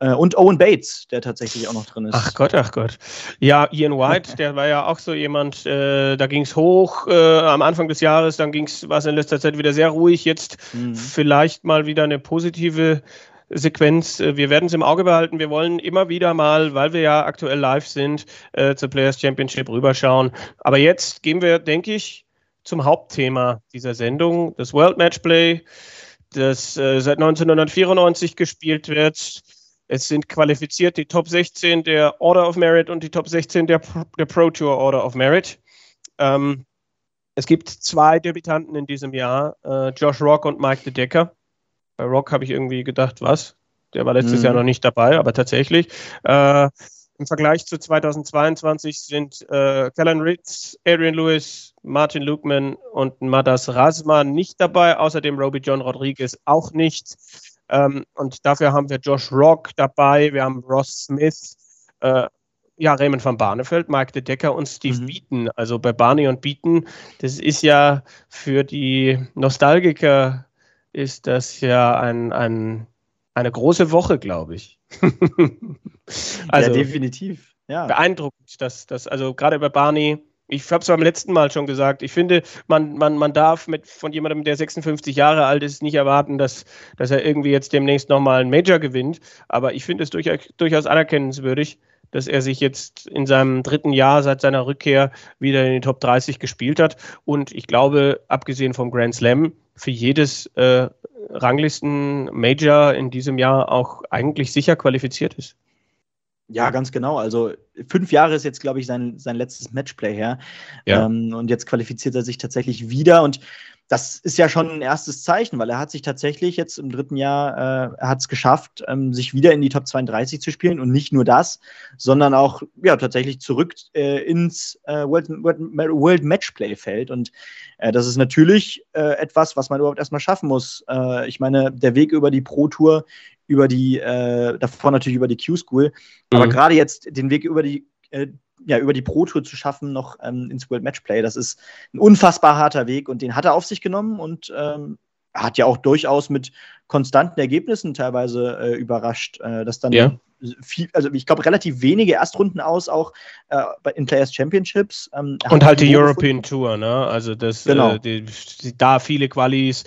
und Owen Bates, der tatsächlich auch noch drin ist. Ach Gott, ach Gott. Ja, Ian White, der war ja auch so jemand, äh, da ging es hoch äh, am Anfang des Jahres, dann war es in letzter Zeit wieder sehr ruhig. Jetzt mhm. vielleicht mal wieder eine positive Sequenz. Äh, wir werden es im Auge behalten. Wir wollen immer wieder mal, weil wir ja aktuell live sind, äh, zur Players Championship rüberschauen. Aber jetzt gehen wir, denke ich, zum Hauptthema dieser Sendung, das World Matchplay, das äh, seit 1994 gespielt wird es sind qualifiziert die Top 16 der Order of Merit und die Top 16 der, der Pro Tour Order of Merit. Ähm, es gibt zwei Debütanten in diesem Jahr, äh, Josh Rock und Mike De Decker. Bei Rock habe ich irgendwie gedacht, was? Der war letztes mhm. Jahr noch nicht dabei, aber tatsächlich. Äh, Im Vergleich zu 2022 sind äh, Callan Ritz, Adrian Lewis, Martin Lukeman und Madas Rasman nicht dabei, außerdem Roby John Rodriguez auch nicht. Ähm, und dafür haben wir Josh Rock dabei, wir haben Ross Smith, äh, ja, Raymond van Barneveld, Mike de Decker und Steve mhm. Beaton. Also bei Barney und Beaton, das ist ja für die Nostalgiker ist das ja ein, ein, eine große Woche, glaube ich. *laughs* also, ja, definitiv. Ja. Beeindruckend, dass das, also gerade bei Barney, ich habe es beim letzten Mal schon gesagt, ich finde, man, man, man darf mit, von jemandem, der 56 Jahre alt ist, nicht erwarten, dass, dass er irgendwie jetzt demnächst nochmal einen Major gewinnt. Aber ich finde es durchaus, durchaus anerkennenswürdig, dass er sich jetzt in seinem dritten Jahr seit seiner Rückkehr wieder in die Top 30 gespielt hat. Und ich glaube, abgesehen vom Grand Slam, für jedes äh, Ranglisten-Major in diesem Jahr auch eigentlich sicher qualifiziert ist. Ja, ganz genau. Also fünf Jahre ist jetzt, glaube ich, sein, sein letztes Matchplay her. Ja. Ähm, und jetzt qualifiziert er sich tatsächlich wieder. Und das ist ja schon ein erstes Zeichen, weil er hat sich tatsächlich jetzt im dritten Jahr, äh, er hat es geschafft, ähm, sich wieder in die Top 32 zu spielen. Und nicht nur das, sondern auch ja, tatsächlich zurück äh, ins äh, World, World, World Matchplay-Feld. Und äh, das ist natürlich äh, etwas, was man überhaupt erstmal schaffen muss. Äh, ich meine, der Weg über die Pro Tour über die, äh, davor natürlich über die Q-School, mhm. aber gerade jetzt den Weg über die, äh, ja, über die Pro-Tour zu schaffen, noch ähm, ins World Matchplay, das ist ein unfassbar harter Weg und den hat er auf sich genommen und ähm, hat ja auch durchaus mit konstanten Ergebnissen teilweise äh, überrascht, äh, dass dann ja. viel, also ich glaube, relativ wenige Erstrunden aus, auch äh, in Players Championships. Ähm, und halt die European Tour, ne? Also das, genau. Äh, die, da viele Qualis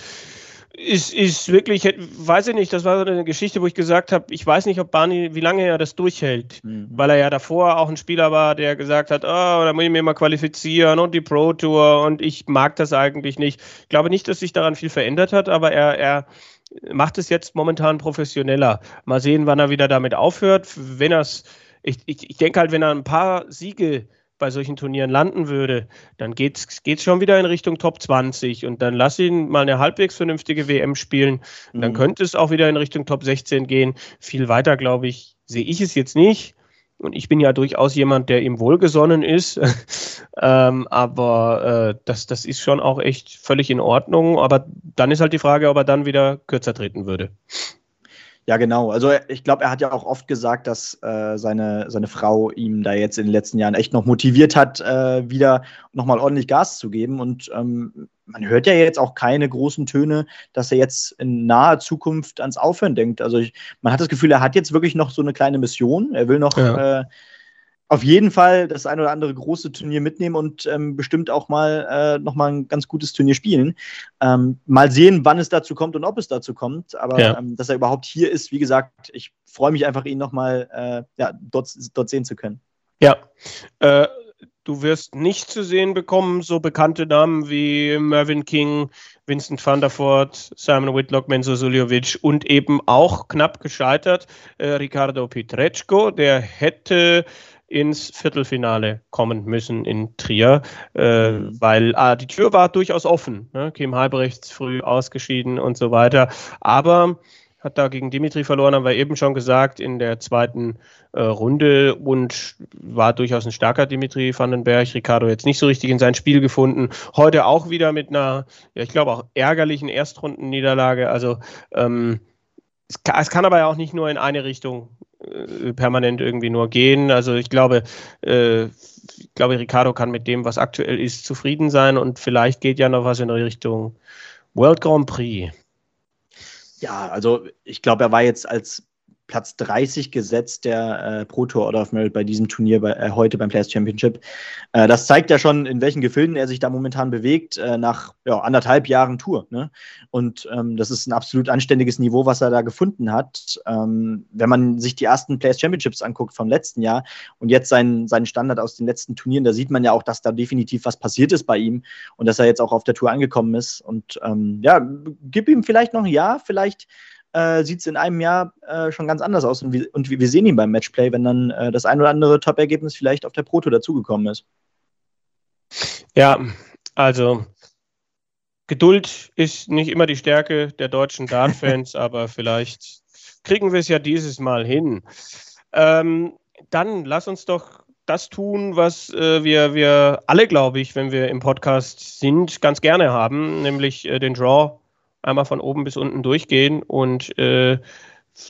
ist, ist wirklich, weiß ich nicht, das war so eine Geschichte, wo ich gesagt habe, ich weiß nicht, ob Barney, wie lange er das durchhält, mhm. weil er ja davor auch ein Spieler war, der gesagt hat, oh, da muss ich mir mal qualifizieren und die Pro Tour und ich mag das eigentlich nicht. Ich glaube nicht, dass sich daran viel verändert hat, aber er, er macht es jetzt momentan professioneller. Mal sehen, wann er wieder damit aufhört. Wenn er ich, ich, ich denke halt, wenn er ein paar Siege bei solchen Turnieren landen würde, dann geht es schon wieder in Richtung Top 20 und dann lass ihn mal eine halbwegs vernünftige WM spielen. Mhm. Dann könnte es auch wieder in Richtung Top 16 gehen. Viel weiter, glaube ich, sehe ich es jetzt nicht. Und ich bin ja durchaus jemand, der ihm wohlgesonnen ist. *laughs* ähm, aber äh, das, das ist schon auch echt völlig in Ordnung. Aber dann ist halt die Frage, ob er dann wieder kürzer treten würde. Ja, genau. Also ich glaube, er hat ja auch oft gesagt, dass äh, seine, seine Frau ihm da jetzt in den letzten Jahren echt noch motiviert hat, äh, wieder nochmal ordentlich Gas zu geben. Und ähm, man hört ja jetzt auch keine großen Töne, dass er jetzt in naher Zukunft ans Aufhören denkt. Also ich, man hat das Gefühl, er hat jetzt wirklich noch so eine kleine Mission. Er will noch ja. äh, auf jeden Fall das ein oder andere große Turnier mitnehmen und ähm, bestimmt auch mal äh, nochmal ein ganz gutes Turnier spielen. Ähm, mal sehen, wann es dazu kommt und ob es dazu kommt. Aber ja. ähm, dass er überhaupt hier ist, wie gesagt, ich freue mich einfach, ihn nochmal äh, ja, dort, dort sehen zu können. Ja, äh, du wirst nicht zu sehen bekommen, so bekannte Namen wie Mervyn King, Vincent van der Voort, Simon Whitlock, Menzo Suljovic und eben auch knapp gescheitert äh, Ricardo Pietreczko, der hätte ins Viertelfinale kommen müssen in Trier, äh, mhm. weil ah, die Tür war durchaus offen. Ne? Kim Halbrechts früh ausgeschieden und so weiter. Aber hat da gegen Dimitri verloren, haben wir eben schon gesagt, in der zweiten äh, Runde und war durchaus ein starker Dimitri Vandenberg. Ricardo jetzt nicht so richtig in sein Spiel gefunden. Heute auch wieder mit einer, ja, ich glaube auch ärgerlichen Erstrundenniederlage. Also ähm, es, kann, es kann aber ja auch nicht nur in eine Richtung permanent irgendwie nur gehen. Also ich glaube, äh, ich glaube, Ricardo kann mit dem, was aktuell ist, zufrieden sein und vielleicht geht ja noch was in Richtung World Grand Prix. Ja, also ich glaube, er war jetzt als Platz 30 gesetzt der äh, Pro Tour Order of Merit bei diesem Turnier bei, äh, heute beim Players Championship. Äh, das zeigt ja schon, in welchen Gefilden er sich da momentan bewegt, äh, nach ja, anderthalb Jahren Tour. Ne? Und ähm, das ist ein absolut anständiges Niveau, was er da gefunden hat. Ähm, wenn man sich die ersten Players Championships anguckt vom letzten Jahr und jetzt seinen, seinen Standard aus den letzten Turnieren, da sieht man ja auch, dass da definitiv was passiert ist bei ihm und dass er jetzt auch auf der Tour angekommen ist. Und ähm, ja, gib ihm vielleicht noch ein Jahr, vielleicht äh, sieht es in einem Jahr äh, schon ganz anders aus. Und, wir, und wir sehen ihn beim Matchplay, wenn dann äh, das ein oder andere Top-Ergebnis vielleicht auf der Proto dazugekommen ist. Ja, also Geduld ist nicht immer die Stärke der deutschen Dart-Fans, *laughs* aber vielleicht kriegen wir es ja dieses Mal hin. Ähm, dann lass uns doch das tun, was äh, wir, wir alle, glaube ich, wenn wir im Podcast sind, ganz gerne haben, nämlich äh, den Draw einmal von oben bis unten durchgehen und äh,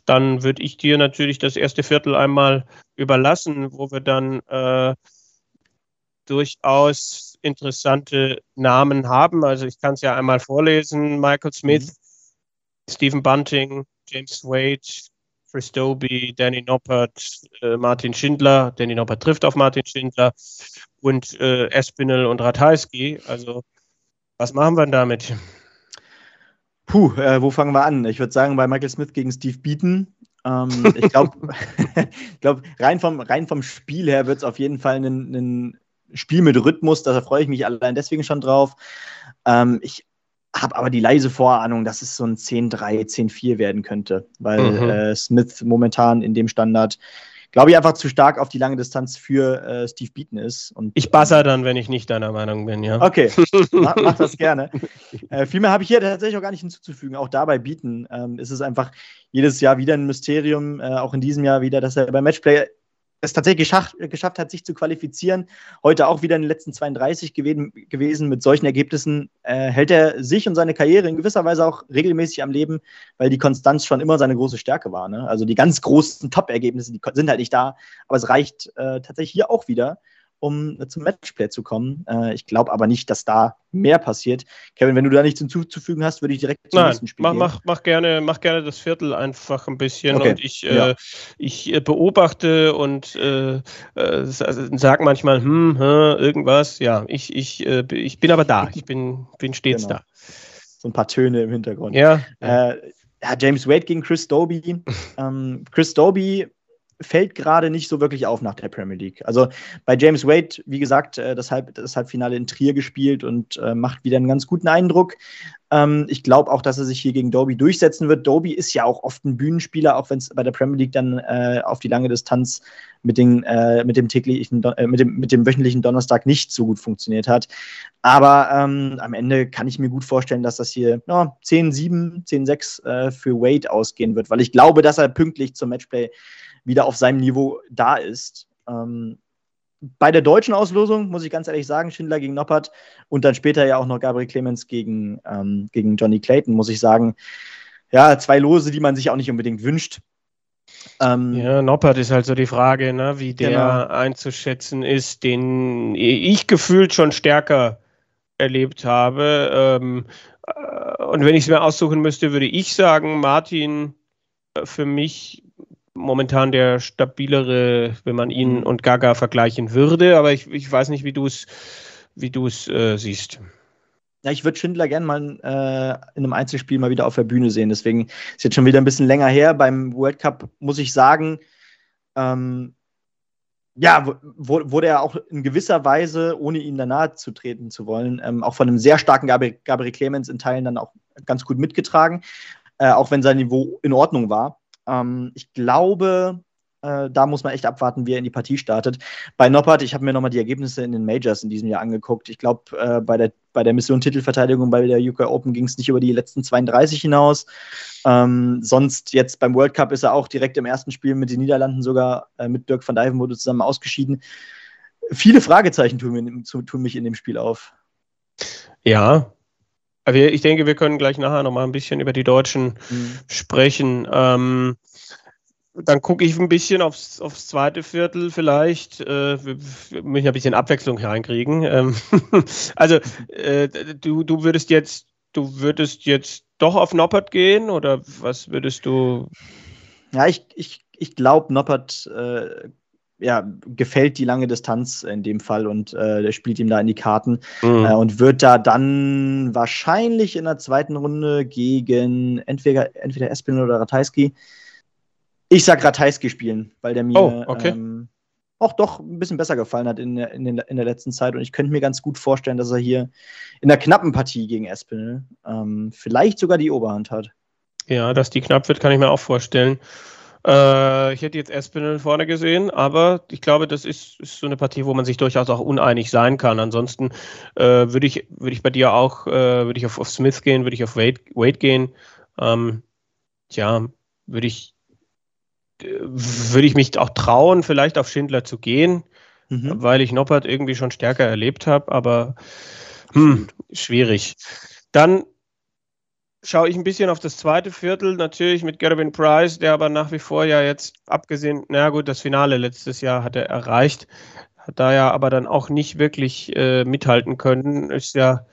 dann würde ich dir natürlich das erste Viertel einmal überlassen, wo wir dann äh, durchaus interessante Namen haben. Also ich kann es ja einmal vorlesen. Michael Smith, mhm. Stephen Bunting, James Wade, Chris Doby, Danny Noppert, äh, Martin Schindler. Danny Noppert trifft auf Martin Schindler und äh, Espinel und Ratajski. Also was machen wir damit? Puh, äh, wo fangen wir an? Ich würde sagen, bei Michael Smith gegen Steve Beaton. Ähm, ich glaube, *laughs* glaub, rein, vom, rein vom Spiel her wird es auf jeden Fall ein, Spiel mit Rhythmus. Da freue ich mich allein deswegen schon drauf. Ähm, ich habe aber die leise Vorahnung, dass es so ein 10-3, 10-4 werden könnte, weil mhm. äh, Smith momentan in dem Standard glaube ich, einfach zu stark auf die lange Distanz für äh, Steve Beaton ist. Und, ich buzzer dann, wenn ich nicht deiner Meinung bin, ja. Okay, *laughs* mach, mach das gerne. Äh, viel mehr habe ich hier tatsächlich auch gar nicht hinzuzufügen. Auch dabei Beaton ähm, ist es einfach jedes Jahr wieder ein Mysterium, äh, auch in diesem Jahr wieder, dass er beim Matchplay es tatsächlich geschafft, geschafft hat, sich zu qualifizieren. Heute auch wieder in den letzten 32 gewesen, gewesen. Mit solchen Ergebnissen äh, hält er sich und seine Karriere in gewisser Weise auch regelmäßig am Leben, weil die Konstanz schon immer seine große Stärke war. Ne? Also die ganz großen Top-Ergebnisse, die sind halt nicht da, aber es reicht äh, tatsächlich hier auch wieder um zum Matchplay zu kommen. Äh, ich glaube aber nicht, dass da mehr passiert. Kevin, wenn du da nichts hinzuzufügen hast, würde ich direkt zum Nein, nächsten Spiel mach, gehen. Mach, mach, gerne, mach gerne das Viertel einfach ein bisschen okay. und ich, ja. äh, ich äh, beobachte und äh, äh sage manchmal, hm, hm, irgendwas. Ja, ich, ich, äh, ich bin aber da. Ich bin, bin stets genau. da. So ein paar Töne im Hintergrund. Ja. ja James Wade gegen Chris Doby. *laughs* ähm, Chris Doby fällt gerade nicht so wirklich auf nach der Premier League. Also bei James Wade, wie gesagt, äh, das, Halb, das Halbfinale in Trier gespielt und äh, macht wieder einen ganz guten Eindruck. Ähm, ich glaube auch, dass er sich hier gegen Doby durchsetzen wird. Doby ist ja auch oft ein Bühnenspieler, auch wenn es bei der Premier League dann äh, auf die lange Distanz mit, den, äh, mit, dem täglichen, äh, mit, dem, mit dem wöchentlichen Donnerstag nicht so gut funktioniert hat. Aber ähm, am Ende kann ich mir gut vorstellen, dass das hier no, 10-7, 10-6 äh, für Wade ausgehen wird, weil ich glaube, dass er pünktlich zum Matchplay wieder auf seinem Niveau da ist. Ähm, bei der deutschen Auslosung, muss ich ganz ehrlich sagen, Schindler gegen Noppert und dann später ja auch noch Gabriel Clemens gegen, ähm, gegen Johnny Clayton, muss ich sagen. Ja, zwei Lose, die man sich auch nicht unbedingt wünscht. Ähm, ja, Noppert ist halt so die Frage, ne, wie der genau. einzuschätzen ist, den ich gefühlt schon stärker erlebt habe. Ähm, äh, und wenn ich es mir aussuchen müsste, würde ich sagen, Martin äh, für mich momentan der stabilere, wenn man ihn mhm. und Gaga vergleichen würde. Aber ich, ich weiß nicht, wie du es wie äh, siehst. Ja, ich würde Schindler gerne mal äh, in einem Einzelspiel mal wieder auf der Bühne sehen. Deswegen ist jetzt schon wieder ein bisschen länger her. Beim World Cup muss ich sagen, ähm, ja, wurde er auch in gewisser Weise, ohne ihn danach zu treten zu wollen, ähm, auch von einem sehr starken Gabriel, Gabriel Clemens in Teilen dann auch ganz gut mitgetragen, äh, auch wenn sein Niveau in Ordnung war. Ähm, ich glaube, äh, da muss man echt abwarten, wie er in die Partie startet. Bei Noppert, ich habe mir nochmal die Ergebnisse in den Majors in diesem Jahr angeguckt. Ich glaube, äh, bei, der, bei der Mission Titelverteidigung bei der UK Open ging es nicht über die letzten 32 hinaus. Ähm, sonst jetzt beim World Cup ist er auch direkt im ersten Spiel mit den Niederlanden sogar äh, mit Dirk van Dijvenbode zusammen ausgeschieden. Viele Fragezeichen tun, mir, tun mich in dem Spiel auf. Ja, aber ich denke, wir können gleich nachher noch mal ein bisschen über die Deutschen mhm. sprechen. Ähm, dann gucke ich ein bisschen aufs, aufs zweite Viertel vielleicht. Äh, wir, müssen ein bisschen Abwechslung reinkriegen. Ähm, *laughs* also äh, du, du würdest jetzt, du würdest jetzt doch auf Noppert gehen oder was würdest du? Ja, ich, ich, ich glaube, Noppert äh, ja, gefällt die lange Distanz in dem Fall und äh, spielt ihm da in die Karten mhm. äh, und wird da dann wahrscheinlich in der zweiten Runde gegen entweder, entweder Espinel oder Ratajski. Ich sag Ratajski spielen, weil der mir oh, okay. ähm, auch doch ein bisschen besser gefallen hat in, in, den, in der letzten Zeit und ich könnte mir ganz gut vorstellen, dass er hier in der knappen Partie gegen Espinel ähm, vielleicht sogar die Oberhand hat. Ja, dass die knapp wird, kann ich mir auch vorstellen. Äh, ich hätte jetzt Espinel vorne gesehen, aber ich glaube, das ist, ist, so eine Partie, wo man sich durchaus auch uneinig sein kann. Ansonsten äh, würde ich, würd ich bei dir auch, äh, würde ich auf, auf, Smith gehen, würde ich auf Wade, Wade gehen. Ähm, tja, würde ich, würde ich mich auch trauen, vielleicht auf Schindler zu gehen, mhm. weil ich Noppert irgendwie schon stärker erlebt habe, aber hm, schwierig. Dann schaue ich ein bisschen auf das zweite Viertel, natürlich mit Gervin Price, der aber nach wie vor ja jetzt, abgesehen, na gut, das Finale letztes Jahr hat er erreicht, hat da ja aber dann auch nicht wirklich äh, mithalten können, ist ja,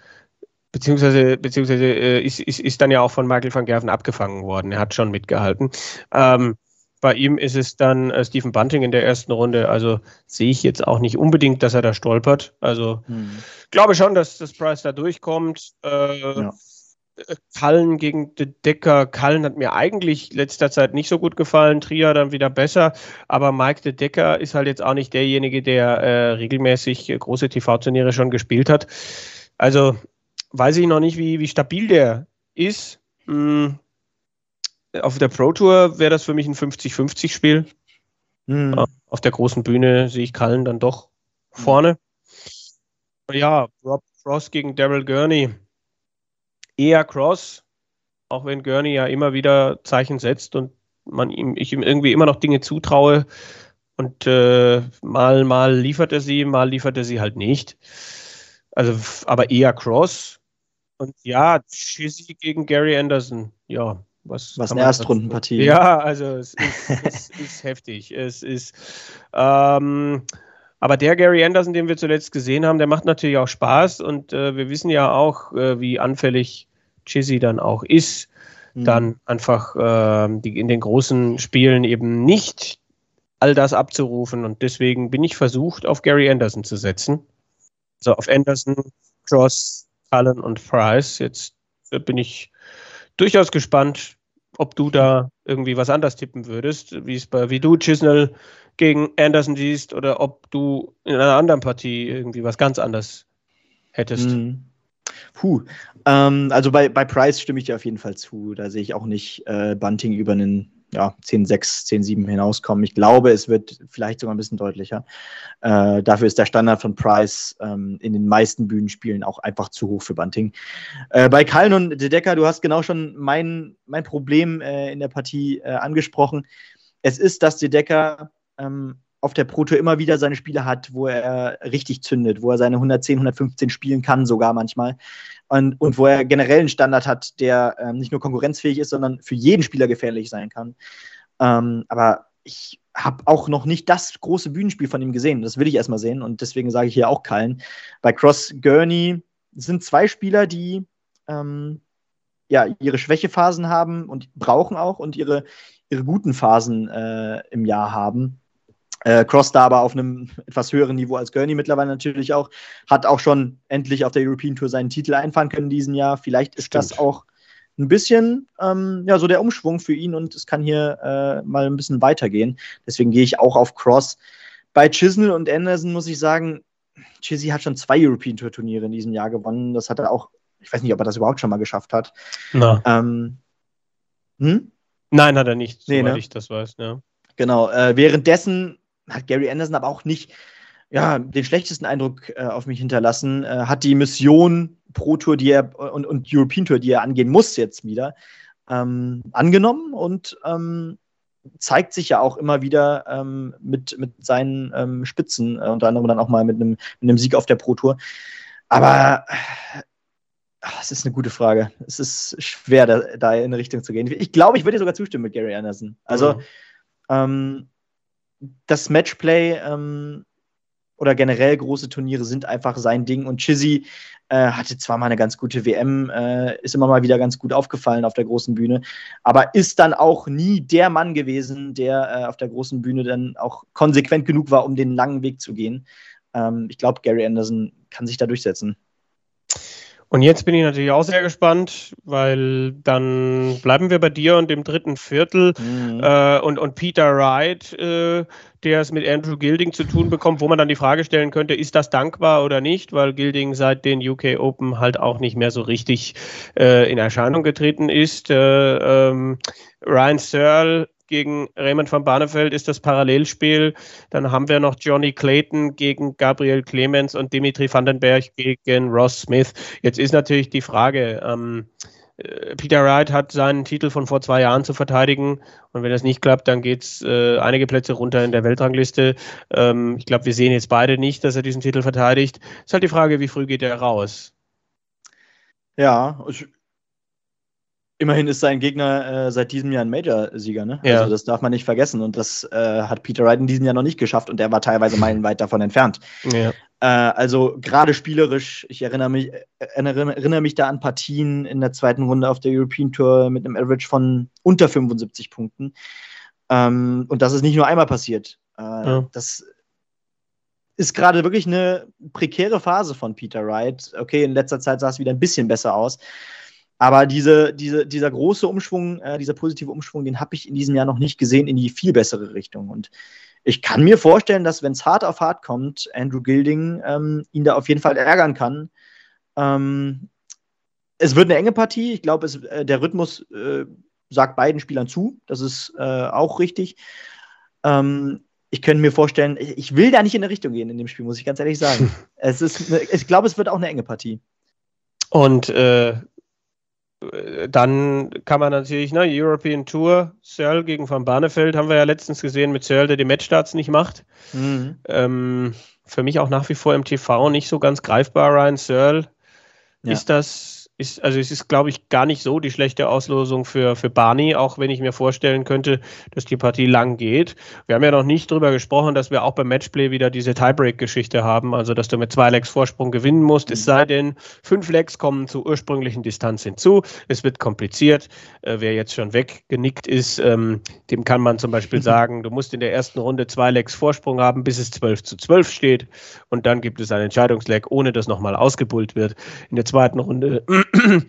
beziehungsweise, beziehungsweise äh, ist, ist, ist dann ja auch von Michael van Gerven abgefangen worden, er hat schon mitgehalten. Ähm, bei ihm ist es dann äh, Stephen Bunting in der ersten Runde. Also sehe ich jetzt auch nicht unbedingt, dass er da stolpert. Also hm. glaube schon, dass das Price da durchkommt. Äh, ja. Kallen gegen De Decker. Kallen hat mir eigentlich letzter Zeit nicht so gut gefallen, Trier dann wieder besser, aber Mike De Decker ist halt jetzt auch nicht derjenige, der äh, regelmäßig große TV-Turniere schon gespielt hat. Also weiß ich noch nicht, wie, wie stabil der ist. Hm. Auf der Pro Tour wäre das für mich ein 50-50-Spiel. Hm. Auf der großen Bühne sehe ich Kallen dann doch vorne. Ja, Rob Frost gegen Daryl Gurney eher Cross, auch wenn Gurney ja immer wieder Zeichen setzt und man ihm, ich ihm irgendwie immer noch Dinge zutraue. Und äh, mal, mal liefert er sie, mal liefert er sie halt nicht. Also, aber eher Cross. Und ja, Chizzy gegen Gary Anderson. Ja, was. Was eine Erstrundenpartie. Ja, also es ist, es ist *laughs* heftig. Es ist. Ähm, aber der Gary Anderson, den wir zuletzt gesehen haben, der macht natürlich auch Spaß und äh, wir wissen ja auch, äh, wie anfällig Chizzy dann auch ist, mhm. dann einfach äh, die, in den großen Spielen eben nicht all das abzurufen. Und deswegen bin ich versucht, auf Gary Anderson zu setzen. Also auf Anderson, Cross, Cullen und Price. Jetzt bin ich durchaus gespannt, ob du da irgendwie was anders tippen würdest, wie es bei, wie du Chisnell gegen Anderson siehst oder ob du in einer anderen Partie irgendwie was ganz anders hättest. Mhm. Puh. Ähm, also bei, bei Price stimme ich dir auf jeden Fall zu. Da sehe ich auch nicht äh, Bunting über einen ja, 10-6, 10-7 hinauskommen. Ich glaube, es wird vielleicht sogar ein bisschen deutlicher. Äh, dafür ist der Standard von Price ähm, in den meisten Bühnenspielen auch einfach zu hoch für Bunting. Äh, bei Kallen und De Decker, du hast genau schon mein, mein Problem äh, in der Partie äh, angesprochen. Es ist, dass De Decker ähm, auf der Pro Tour immer wieder seine Spiele hat, wo er richtig zündet, wo er seine 110, 115 spielen kann, sogar manchmal. Und, und wo er generell einen Standard hat, der ähm, nicht nur konkurrenzfähig ist, sondern für jeden Spieler gefährlich sein kann. Ähm, aber ich habe auch noch nicht das große Bühnenspiel von ihm gesehen. Das will ich erstmal sehen und deswegen sage ich hier auch Kallen. Bei Cross Gurney sind zwei Spieler, die ähm, ja, ihre Schwächephasen haben und brauchen auch und ihre, ihre guten Phasen äh, im Jahr haben. Äh, Cross da aber auf einem etwas höheren Niveau als Gurney mittlerweile natürlich auch. Hat auch schon endlich auf der European Tour seinen Titel einfahren können diesen Jahr. Vielleicht ist Stimmt. das auch ein bisschen ähm, ja, so der Umschwung für ihn und es kann hier äh, mal ein bisschen weitergehen. Deswegen gehe ich auch auf Cross. Bei Chisnell und Anderson muss ich sagen, Chizzy hat schon zwei European Tour Turniere in diesem Jahr gewonnen. Das hat er auch, ich weiß nicht, ob er das überhaupt schon mal geschafft hat. Ähm, hm? Nein, hat er nicht, soweit nee, ne? ich das weiß. Ja. Genau. Äh, währenddessen hat Gary Anderson aber auch nicht ja, den schlechtesten Eindruck äh, auf mich hinterlassen. Äh, hat die Mission Pro Tour, die er und, und European Tour, die er angehen muss, jetzt wieder ähm, angenommen und ähm, zeigt sich ja auch immer wieder ähm, mit, mit seinen ähm, Spitzen, äh, unter anderem dann auch mal mit einem, mit einem Sieg auf der Pro Tour. Aber ach, es ist eine gute Frage. Es ist schwer, da, da in eine Richtung zu gehen. Ich glaube, ich würde dir sogar zustimmen mit Gary Anderson. Also, mhm. Das Matchplay ähm, oder generell große Turniere sind einfach sein Ding. Und Chizzy äh, hatte zwar mal eine ganz gute WM, äh, ist immer mal wieder ganz gut aufgefallen auf der großen Bühne, aber ist dann auch nie der Mann gewesen, der äh, auf der großen Bühne dann auch konsequent genug war, um den langen Weg zu gehen. Ähm, ich glaube, Gary Anderson kann sich da durchsetzen. Und jetzt bin ich natürlich auch sehr gespannt, weil dann bleiben wir bei dir und dem dritten Viertel mhm. äh, und, und Peter Wright, äh, der es mit Andrew Gilding zu tun bekommt, wo man dann die Frage stellen könnte, ist das dankbar oder nicht, weil Gilding seit den UK Open halt auch nicht mehr so richtig äh, in Erscheinung getreten ist. Äh, ähm, Ryan Searle gegen Raymond van Barneveld ist das Parallelspiel. Dann haben wir noch Johnny Clayton gegen Gabriel Clemens und Dimitri Vandenberg gegen Ross Smith. Jetzt ist natürlich die Frage, ähm, äh, Peter Wright hat seinen Titel von vor zwei Jahren zu verteidigen und wenn das nicht klappt, dann geht es äh, einige Plätze runter in der Weltrangliste. Ähm, ich glaube, wir sehen jetzt beide nicht, dass er diesen Titel verteidigt. Ist halt die Frage, wie früh geht er raus? Ja, ich, Immerhin ist sein Gegner äh, seit diesem Jahr ein Major-Sieger, ne? Ja. Also das darf man nicht vergessen. Und das äh, hat Peter Wright in diesem Jahr noch nicht geschafft und er war teilweise *laughs* meilenweit davon entfernt. Ja. Äh, also gerade spielerisch, ich erinnere mich, äh, erinnere, mich da an Partien in der zweiten Runde auf der European Tour mit einem Average von unter 75 Punkten. Ähm, und das ist nicht nur einmal passiert. Äh, ja. Das ist gerade wirklich eine prekäre Phase von Peter Wright. Okay, in letzter Zeit sah es wieder ein bisschen besser aus. Aber diese, diese, dieser große Umschwung, äh, dieser positive Umschwung, den habe ich in diesem Jahr noch nicht gesehen in die viel bessere Richtung. Und ich kann mir vorstellen, dass wenn es hart auf hart kommt, Andrew Gilding ähm, ihn da auf jeden Fall ärgern kann. Ähm, es wird eine enge Partie. Ich glaube, äh, der Rhythmus äh, sagt beiden Spielern zu. Das ist äh, auch richtig. Ähm, ich könnte mir vorstellen, ich will da nicht in eine Richtung gehen in dem Spiel, muss ich ganz ehrlich sagen. *laughs* es ist, eine, ich glaube, es wird auch eine enge Partie. Und äh, dann kann man natürlich, ne, European Tour, Searle gegen Van Barneveld, haben wir ja letztens gesehen mit Searle, der die Matchstarts nicht macht. Mhm. Ähm, für mich auch nach wie vor im TV nicht so ganz greifbar, Ryan Searle. Ja. Ist das ist, also es ist, glaube ich, gar nicht so die schlechte Auslosung für, für Barney, auch wenn ich mir vorstellen könnte, dass die Partie lang geht. Wir haben ja noch nicht darüber gesprochen, dass wir auch beim Matchplay wieder diese Tiebreak-Geschichte haben, also dass du mit zwei Legs Vorsprung gewinnen musst, es sei denn, fünf Legs kommen zur ursprünglichen Distanz hinzu. Es wird kompliziert. Äh, wer jetzt schon weggenickt ist, ähm, dem kann man zum Beispiel *laughs* sagen, du musst in der ersten Runde zwei Legs Vorsprung haben, bis es 12 zu 12 steht und dann gibt es ein Entscheidungsleg, ohne dass nochmal ausgebullt wird. In der zweiten Runde *clears throat*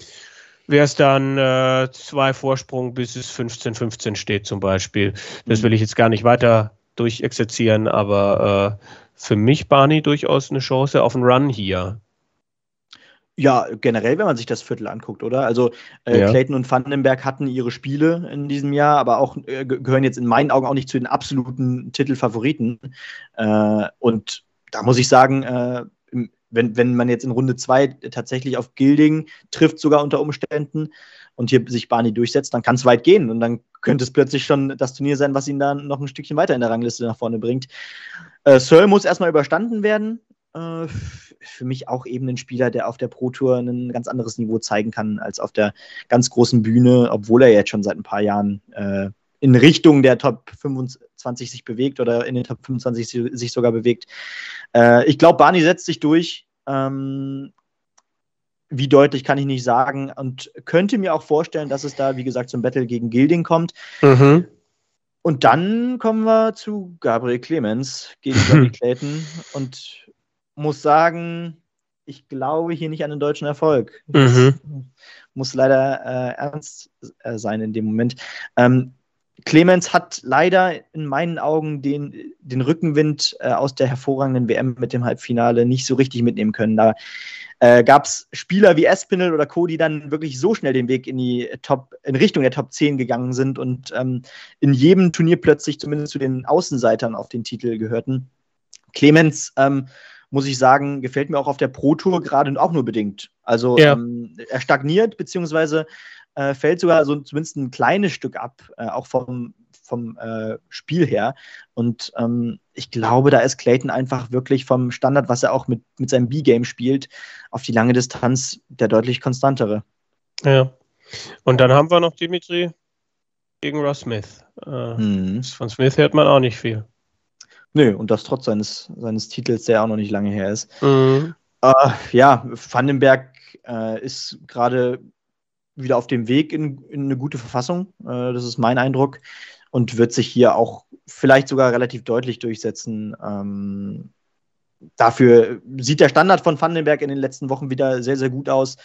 wäre es dann äh, zwei Vorsprung, bis es 15-15 steht zum Beispiel. Das mhm. will ich jetzt gar nicht weiter durchexerzieren, aber äh, für mich, Barney, durchaus eine Chance auf einen Run hier. Ja, generell, wenn man sich das Viertel anguckt, oder? Also äh, ja. Clayton und Vandenberg hatten ihre Spiele in diesem Jahr, aber auch äh, gehören jetzt in meinen Augen auch nicht zu den absoluten Titelfavoriten. Äh, und da muss ich sagen, äh, wenn, wenn man jetzt in Runde 2 tatsächlich auf Gilding trifft, sogar unter Umständen, und hier sich Barney durchsetzt, dann kann es weit gehen. Und dann könnte es plötzlich schon das Turnier sein, was ihn dann noch ein Stückchen weiter in der Rangliste nach vorne bringt. Äh, Searle muss erstmal überstanden werden. Äh, für mich auch eben ein Spieler, der auf der Pro Tour ein ganz anderes Niveau zeigen kann als auf der ganz großen Bühne, obwohl er jetzt schon seit ein paar Jahren äh, in Richtung der Top 25 sich bewegt oder in den Top 25 sich sogar bewegt. Äh, ich glaube, Barney setzt sich durch. Ähm, wie deutlich kann ich nicht sagen und könnte mir auch vorstellen, dass es da, wie gesagt, zum Battle gegen Gilding kommt. Mhm. Und dann kommen wir zu Gabriel Clemens gegen *laughs* Johnny Clayton und muss sagen, ich glaube hier nicht an den deutschen Erfolg. Mhm. Muss leider äh, ernst äh, sein in dem Moment. Ähm, Clemens hat leider in meinen Augen den, den Rückenwind äh, aus der hervorragenden WM mit dem Halbfinale nicht so richtig mitnehmen können. Da äh, gab es Spieler wie Espinel oder Co., die dann wirklich so schnell den Weg in die Top, in Richtung der Top 10 gegangen sind und ähm, in jedem Turnier plötzlich zumindest zu den Außenseitern auf den Titel gehörten. Clemens, ähm, muss ich sagen, gefällt mir auch auf der Pro Tour gerade auch nur bedingt. Also ja. ähm, er stagniert, beziehungsweise äh, fällt sogar so zumindest ein kleines Stück ab, äh, auch vom, vom äh, Spiel her. Und ähm, ich glaube, da ist Clayton einfach wirklich vom Standard, was er auch mit, mit seinem B-Game spielt, auf die lange Distanz der deutlich konstantere. Ja. Und dann haben wir noch Dimitri gegen Ross Smith. Äh, mhm. Von Smith hört man auch nicht viel. Nö, und das trotz seines, seines Titels, der auch noch nicht lange her ist. Mhm. Äh, ja, Vandenberg äh, ist gerade wieder auf dem Weg in, in eine gute Verfassung. Äh, das ist mein Eindruck. Und wird sich hier auch vielleicht sogar relativ deutlich durchsetzen. Ähm, dafür sieht der Standard von Vandenberg in den letzten Wochen wieder sehr, sehr gut aus.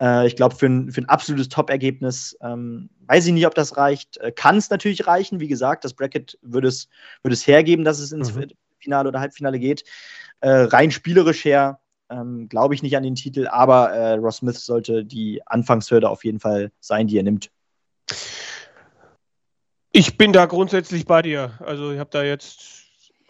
Äh, ich glaube, für ein, für ein absolutes Top-Ergebnis ähm, weiß ich nicht, ob das reicht. Äh, Kann es natürlich reichen. Wie gesagt, das Bracket würde es, würde es hergeben, dass es ins mhm. Finale oder Halbfinale geht. Äh, rein spielerisch her ähm, glaube ich nicht an den Titel, aber äh, Ross Smith sollte die Anfangshürde auf jeden Fall sein, die er nimmt. Ich bin da grundsätzlich bei dir. Also ich habe da jetzt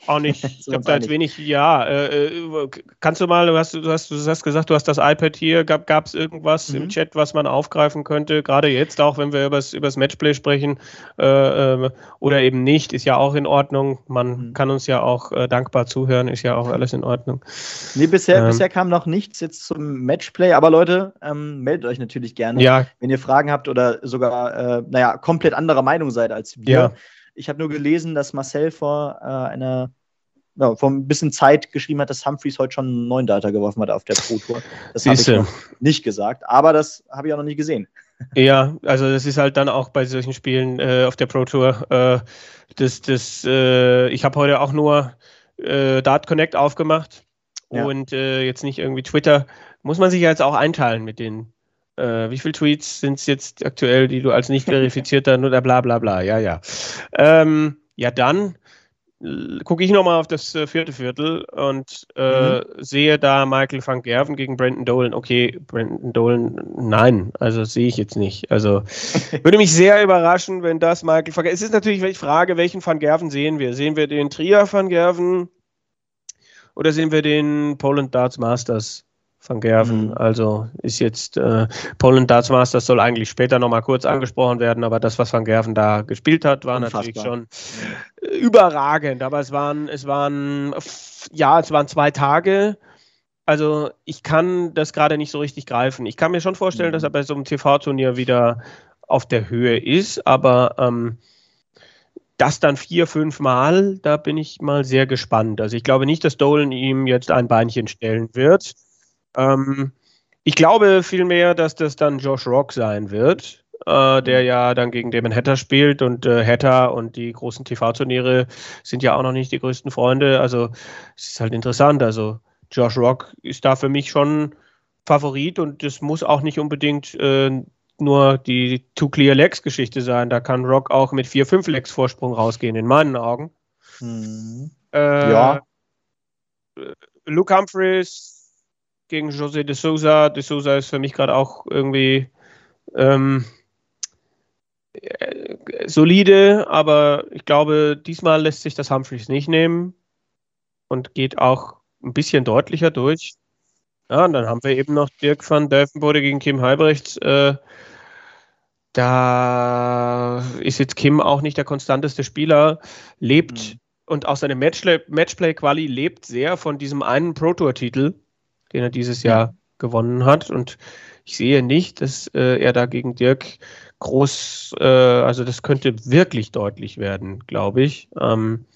auch nicht. *laughs* Ich habe da jetzt wenig, ja. Äh, äh, kannst du mal, du hast, du, hast, du hast gesagt, du hast das iPad hier. Gab es irgendwas mhm. im Chat, was man aufgreifen könnte? Gerade jetzt auch, wenn wir über das Matchplay sprechen äh, äh, oder eben nicht, ist ja auch in Ordnung. Man mhm. kann uns ja auch äh, dankbar zuhören, ist ja auch alles in Ordnung. Nee, bisher, ähm, bisher kam noch nichts jetzt zum Matchplay, aber Leute, ähm, meldet euch natürlich gerne, ja. wenn ihr Fragen habt oder sogar, äh, naja, komplett anderer Meinung seid als wir. Ja. Ich habe nur gelesen, dass Marcel vor äh, einer ja, vor ein bisschen Zeit geschrieben hat, dass Humphreys heute schon einen neuen Data geworfen hat auf der Pro Tour. Das habe ich noch nicht gesagt, aber das habe ich auch noch nicht gesehen. *laughs* Ja, also das ist halt dann auch bei solchen Spielen äh, auf der Pro Tour. Äh, das, das, äh, ich habe heute auch nur äh, Dart Connect aufgemacht ja. und äh, jetzt nicht irgendwie Twitter. Muss man sich ja jetzt auch einteilen mit den äh, wie viele Tweets sind es jetzt aktuell, die du als nicht verifizierter oder bla bla bla, ja, ja. Ähm, ja, dann gucke ich nochmal auf das äh, vierte Viertel und äh, mhm. sehe da Michael van Gerven gegen Brandon Dolan. Okay, Brandon Dolan, nein, also sehe ich jetzt nicht. Also *laughs* würde mich sehr überraschen, wenn das Michael van Gerven. Es ist natürlich die Frage, welchen van Gerven sehen wir? Sehen wir den Trier van Gerven oder sehen wir den Poland Darts Masters Van Gerven. Mhm. Also ist jetzt äh, Poland Darts Masters soll eigentlich später nochmal kurz angesprochen werden, aber das, was Van Gerven da gespielt hat, war Unfassbar. natürlich schon äh, überragend. Aber es waren, es waren, ja, es waren zwei Tage. Also ich kann das gerade nicht so richtig greifen. Ich kann mir schon vorstellen, mhm. dass er bei so einem TV-Turnier wieder auf der Höhe ist, aber ähm, das dann vier, fünf Mal, da bin ich mal sehr gespannt. Also ich glaube nicht, dass Dolan ihm jetzt ein Beinchen stellen wird. Ähm, ich glaube vielmehr, dass das dann Josh Rock sein wird, äh, der ja dann gegen Damon Hatter spielt und äh, Hatter und die großen TV-Turniere sind ja auch noch nicht die größten Freunde. Also es ist halt interessant. Also Josh Rock ist da für mich schon Favorit und das muss auch nicht unbedingt äh, nur die Two Clear Legs Geschichte sein. Da kann Rock auch mit vier, fünf Legs Vorsprung rausgehen, in meinen Augen. Äh, Ja. Luke Humphreys gegen José de Souza. De Souza ist für mich gerade auch irgendwie ähm, äh, solide, aber ich glaube, diesmal lässt sich das Humphreys nicht nehmen und geht auch ein bisschen deutlicher durch. Ja, und dann haben wir eben noch Dirk van Delfenbode gegen Kim Halbrechts. Äh, da ist jetzt Kim auch nicht der konstanteste Spieler, lebt Mhm. und auch seine Matchplay-Quali lebt sehr von diesem einen Pro-Tour-Titel, den er dieses Jahr gewonnen hat. Und ich sehe nicht, dass äh, er da gegen Dirk groß, äh, also das könnte wirklich deutlich werden, glaube ich. Ähm,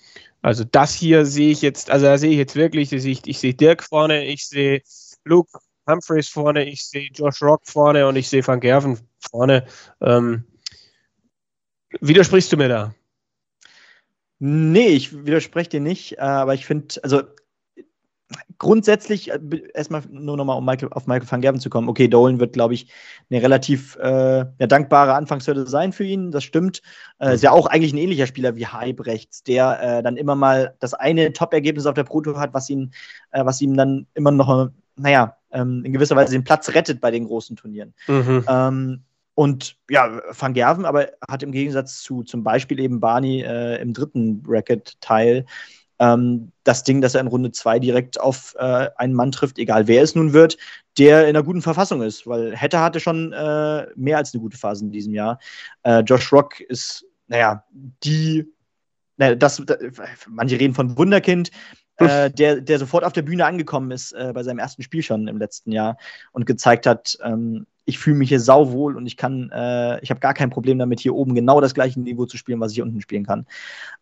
also das hier sehe ich jetzt, also da sehe ich jetzt wirklich, ich, sehe- ich sehe Dirk vorne, ich sehe Luke Humphreys vorne, ich sehe Josh Rock vorne und ich sehe Van Gerven vorne. Ähm, widersprichst du mir da? Nee, ich widerspreche dir nicht, äh, aber ich finde, also grundsätzlich, äh, erstmal nur nochmal, um Michael, auf Michael van Gerven zu kommen. Okay, Dolan wird, glaube ich, eine relativ äh, ja, dankbare Anfangshürde sein für ihn, das stimmt. Äh, ist ja auch eigentlich ein ähnlicher Spieler wie Heibrechts, der äh, dann immer mal das eine Top-Ergebnis auf der Proto hat, was ihn, äh, was ihm dann immer noch, naja, ähm, in gewisser Weise den Platz rettet bei den großen Turnieren. Mhm. Ähm, und ja, Van Gerven aber hat im Gegensatz zu zum Beispiel eben Barney äh, im dritten Bracket-Teil ähm, das Ding, dass er in Runde zwei direkt auf äh, einen Mann trifft, egal wer es nun wird, der in einer guten Verfassung ist, weil Hatter hatte schon äh, mehr als eine gute Phase in diesem Jahr. Äh, Josh Rock ist, naja, die, naja, das, da, manche reden von Wunderkind, äh, der, der sofort auf der Bühne angekommen ist äh, bei seinem ersten Spiel schon im letzten Jahr und gezeigt hat, ähm, ich fühle mich hier sauwohl und ich kann, äh, ich habe gar kein Problem damit, hier oben genau das gleiche Niveau zu spielen, was ich hier unten spielen kann.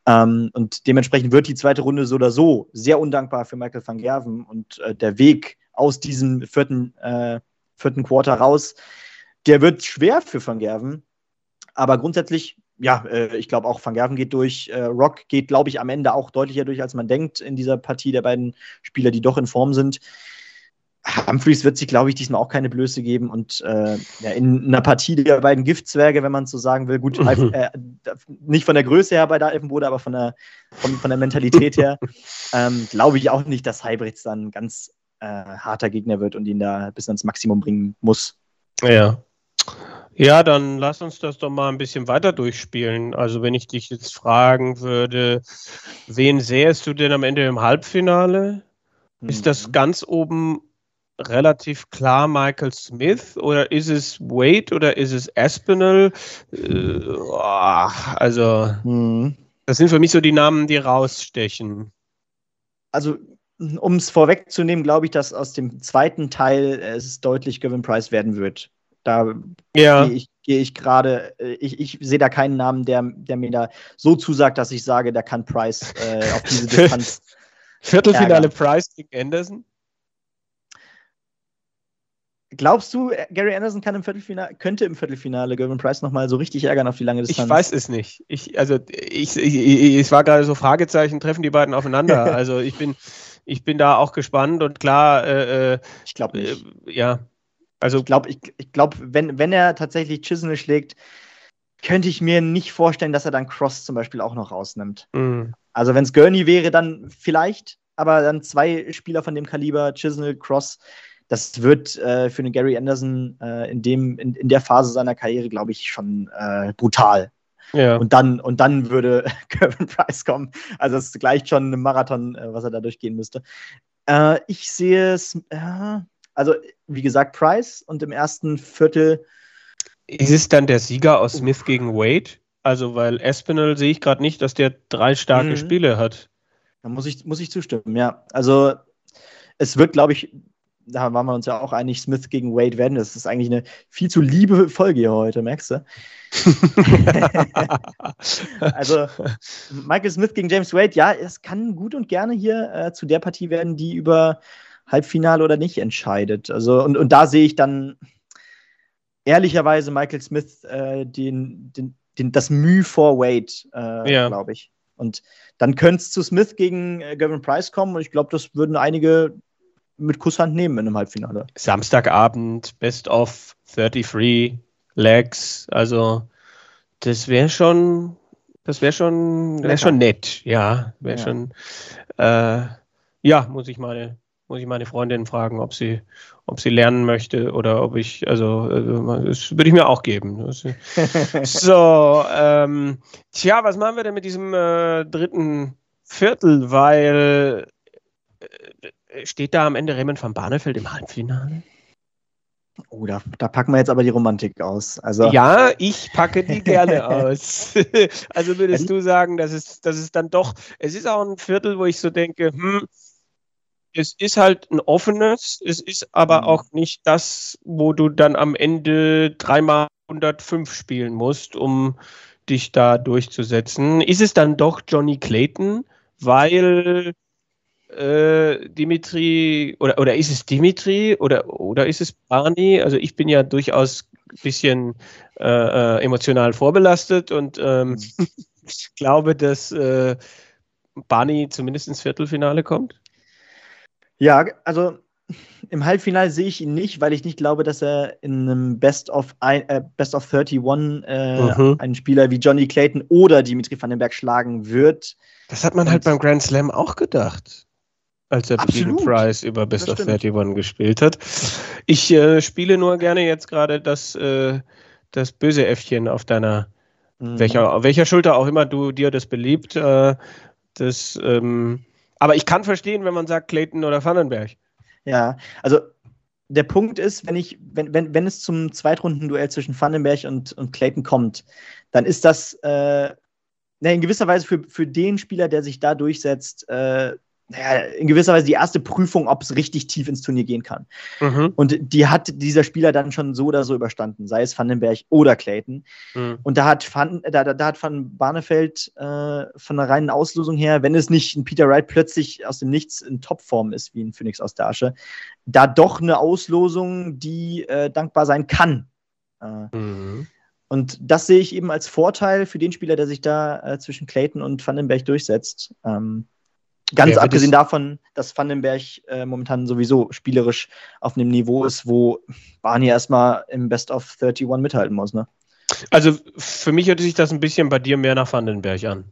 Ähm, und dementsprechend wird die zweite Runde so oder so sehr undankbar für Michael van Gerven und äh, der Weg aus diesem vierten, äh, vierten Quarter raus, der wird schwer für Van Gerven. Aber grundsätzlich, ja, äh, ich glaube auch Van Gerven geht durch. Äh, Rock geht, glaube ich, am Ende auch deutlicher durch, als man denkt in dieser Partie der beiden Spieler, die doch in Form sind. Humphreys wird sich, glaube ich, diesmal auch keine Blöße geben und äh, ja, in einer Partie der beiden Giftzwerge, wenn man so sagen will, gut, *laughs* Mhm. äh, nicht von der Größe her bei der Elfenbode, aber von der, von, von der Mentalität her, *laughs* ähm, glaube ich auch nicht, dass Heibrechts dann ein ganz äh, harter Gegner wird und ihn da bis ans Maximum bringen muss. Ja. Ja, dann lass uns das doch mal ein bisschen weiter durchspielen. Also wenn ich dich jetzt fragen würde, wen sähest du denn am Ende im Halbfinale? Ist das Mhm. ganz oben relativ klar Michael Smith oder ist es Wade oder ist es Aspinall? Äh, oh, also Mhm. das sind für mich so die Namen, die rausstechen. Also, um es vorwegzunehmen, glaube ich, dass aus dem zweiten Teil äh, es deutlich Gavin Price werden wird. Da Ja, gehe ich, gehe ich gerade, äh, ich, ich sehe da keinen Namen, der, der mir da so zusagt, dass ich sage, da kann Price äh, auf diese *laughs* Distanz. Viertelfinale Ärger. Price gegen Anderson. Glaubst du, äh, Gary Anderson kann im Viertelfinale, könnte im Viertelfinale Gavin Price nochmal so richtig ärgern auf die lange Distanz? Ich weiß es nicht. Ich, also ich, ich, ich, es war gerade so Fragezeichen, treffen die beiden aufeinander. *laughs* Also ich bin, ich bin da auch gespannt und klar, äh, Ich glaube äh, ja. Also Ich glaube, ich, ich glaub, wenn, wenn er tatsächlich Chisnell schlägt, könnte ich mir nicht vorstellen, dass er dann Cross zum Beispiel auch noch rausnimmt. mh, Also wenn es Gurney wäre, dann vielleicht, aber dann zwei Spieler von dem Kaliber, Chisnell, Cross, das wird äh, für den Gary Anderson äh, in, dem, in, in der Phase seiner Karriere, glaube ich, schon äh, brutal. ja. Und dann, und dann würde *laughs* Kevin Price kommen. Also es gleicht schon einem Marathon, äh, was er da durchgehen müsste. Äh, ich sehe es, äh, also wie gesagt, Price und im ersten Viertel, Ist es dann der Sieger aus Smith gegen Wade? Also weil Espinel sehe ich gerade nicht, dass der drei starke Mhm. Spiele hat. da muss ich, muss ich zustimmen, ja. Also es wird, glaube ich, da waren wir uns ja auch einig, Smith gegen Wade werden. Das ist eigentlich eine viel zu liebe Folge hier heute, merkst du? *laughs* Also Michael Smith gegen James Wade, ja, es kann gut und gerne hier äh, zu der Partie werden, die über Halbfinale oder nicht entscheidet. Also, und, und da sehe ich dann ehrlicherweise Michael Smith äh, den, den, den, das Mühe vor Wade, äh, Ja. glaube ich. Und dann könnte es zu Smith gegen äh, Gavin Price kommen und ich glaube, das würden einige mit Kusshand nehmen in einem Halbfinale. Samstagabend, Best of 33. Legs. Also das wäre schon, das wäre schon, wäre schon nett. Ja, wäre ja. schon. Äh, ja, muss ich meine, muss ich meine Freundin fragen, ob sie, ob sie lernen möchte oder ob ich, also, äh, das würde ich mir auch geben. *laughs* so, ähm, tja, was machen wir denn mit diesem äh, dritten Viertel? Weil äh, steht da am Ende Raymond van Barneveld im Halbfinale? Oh, da, da, packen wir jetzt aber die Romantik aus. Also, ja, ich packe die gerne aus. *laughs* also würdest du sagen, dass es, dass es dann doch, es ist auch ein Viertel, wo ich so denke, hm, es ist halt ein offenes, es ist aber mhm. auch nicht das, wo du dann am Ende dreimal 105 spielen musst, um dich da durchzusetzen. Ist es dann doch Johnny Clayton, weil äh, Dimitri oder, oder ist es Dimitri oder, oder ist es Barney? Also ich bin ja durchaus ein bisschen äh, äh emotional vorbelastet und ähm, mhm. *laughs* glaube, dass äh, Barney zumindest ins Viertelfinale kommt. Ja, also im Halbfinale sehe ich ihn nicht, weil ich nicht glaube, dass er in einem Best of, äh, Best of 31 äh, mhm. einen Spieler wie Johnny Clayton oder Dimitri Vandenberg schlagen wird. Das hat man halt Und halt beim Grand Slam auch gedacht, als er gegen Price über Best of 31 gespielt hat. Ich äh, spiele nur gerne jetzt gerade das, äh, das böse Äffchen auf deiner, mhm. welcher, welcher Schulter auch immer du dir das beliebt. Äh, das ähm, aber ich kann verstehen, wenn man sagt Clayton oder Vandenberg. Ja, also der Punkt ist, wenn ich, wenn, wenn, wenn es zum Zweitrundenduell zwischen Vandenberg und, und Clayton kommt, dann ist das äh, in gewisser Weise für, für den Spieler, der sich da durchsetzt, äh, naja, in gewisser Weise die erste Prüfung, ob es richtig tief ins Turnier gehen kann. Mhm. Und die hat dieser Spieler dann schon so oder so überstanden, sei es Vandenberg oder Clayton. Mhm. Und da hat Van, da, da hat Van Barneveld äh, von der reinen Auslosung her, wenn es nicht ein Peter Wright plötzlich aus dem Nichts in Topform ist, wie ein Phoenix aus der Asche, da doch eine Auslosung, die äh, dankbar sein kann. Äh, mhm. Und das sehe ich eben als Vorteil für den Spieler, der sich da äh, zwischen Clayton und Vandenberg durchsetzt. Ähm, Ganz abgesehen davon, dass Vandenberg äh, momentan sowieso spielerisch auf einem Niveau ist, wo Barney erstmal im Best of 31 mithalten muss. Ne? Also für mich hört sich das ein bisschen bei dir mehr nach Vandenberg an.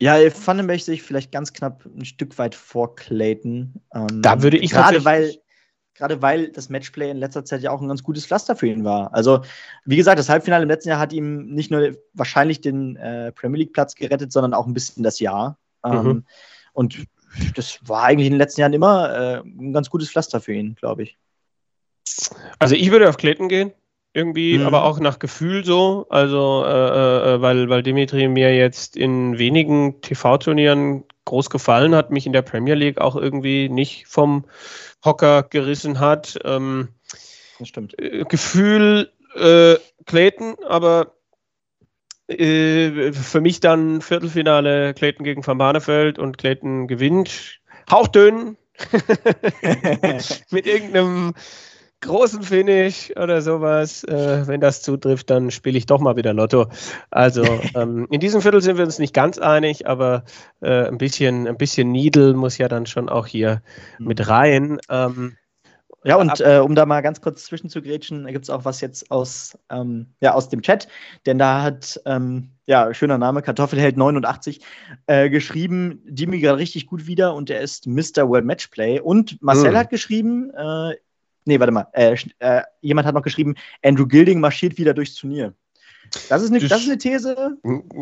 Ja, Vandenberg sehe ich vielleicht ganz knapp ein Stück weit vor Clayton. Ähm, da würde ich gerade weil gerade weil das Matchplay in letzter Zeit ja auch ein ganz gutes Pflaster für ihn war. Also, wie gesagt, das Halbfinale im letzten Jahr hat ihm nicht nur wahrscheinlich den äh, Premier League-Platz gerettet, sondern auch ein bisschen das Jahr. Mhm. Ähm, und das war eigentlich in den letzten Jahren immer äh, ein ganz gutes Pflaster für ihn, glaube ich. Also ich würde auf Clayton gehen, irgendwie, mhm. aber auch nach Gefühl so. Also, äh, äh, äh weil, weil Dimitri mir jetzt in wenigen TV-Turnieren groß gefallen hat, mich in der Premier League auch irgendwie nicht vom Hocker gerissen hat. Ähm, das stimmt. Äh, Gefühl äh, Clayton, aber äh, für mich dann Viertelfinale Clayton gegen Van Barneveld und Clayton gewinnt. Hauchdünn. *laughs* Mit irgendeinem großen Finish oder sowas. Äh, wenn das zutrifft, dann spiele ich doch mal wieder Lotto. Also *laughs* ähm, in diesem Viertel sind wir uns nicht ganz einig, aber äh, ein bisschen, ein bisschen Needle muss ja dann schon auch hier mit rein. Ähm, ja, und äh, um da mal ganz kurz zwischenzugrätschen, gibt es auch was jetzt aus, ähm, ja, aus dem Chat, denn da hat, ähm, ja, schöner Name, Kartoffelheld89, äh, geschrieben, die mir gerade richtig gut wieder und er ist Mr. World Matchplay. Und Marcel mhm. hat geschrieben, äh, nee, warte mal, äh, äh, jemand hat noch geschrieben, Andrew Gilding marschiert wieder durchs Turnier. Das ist, eine, das ist eine These.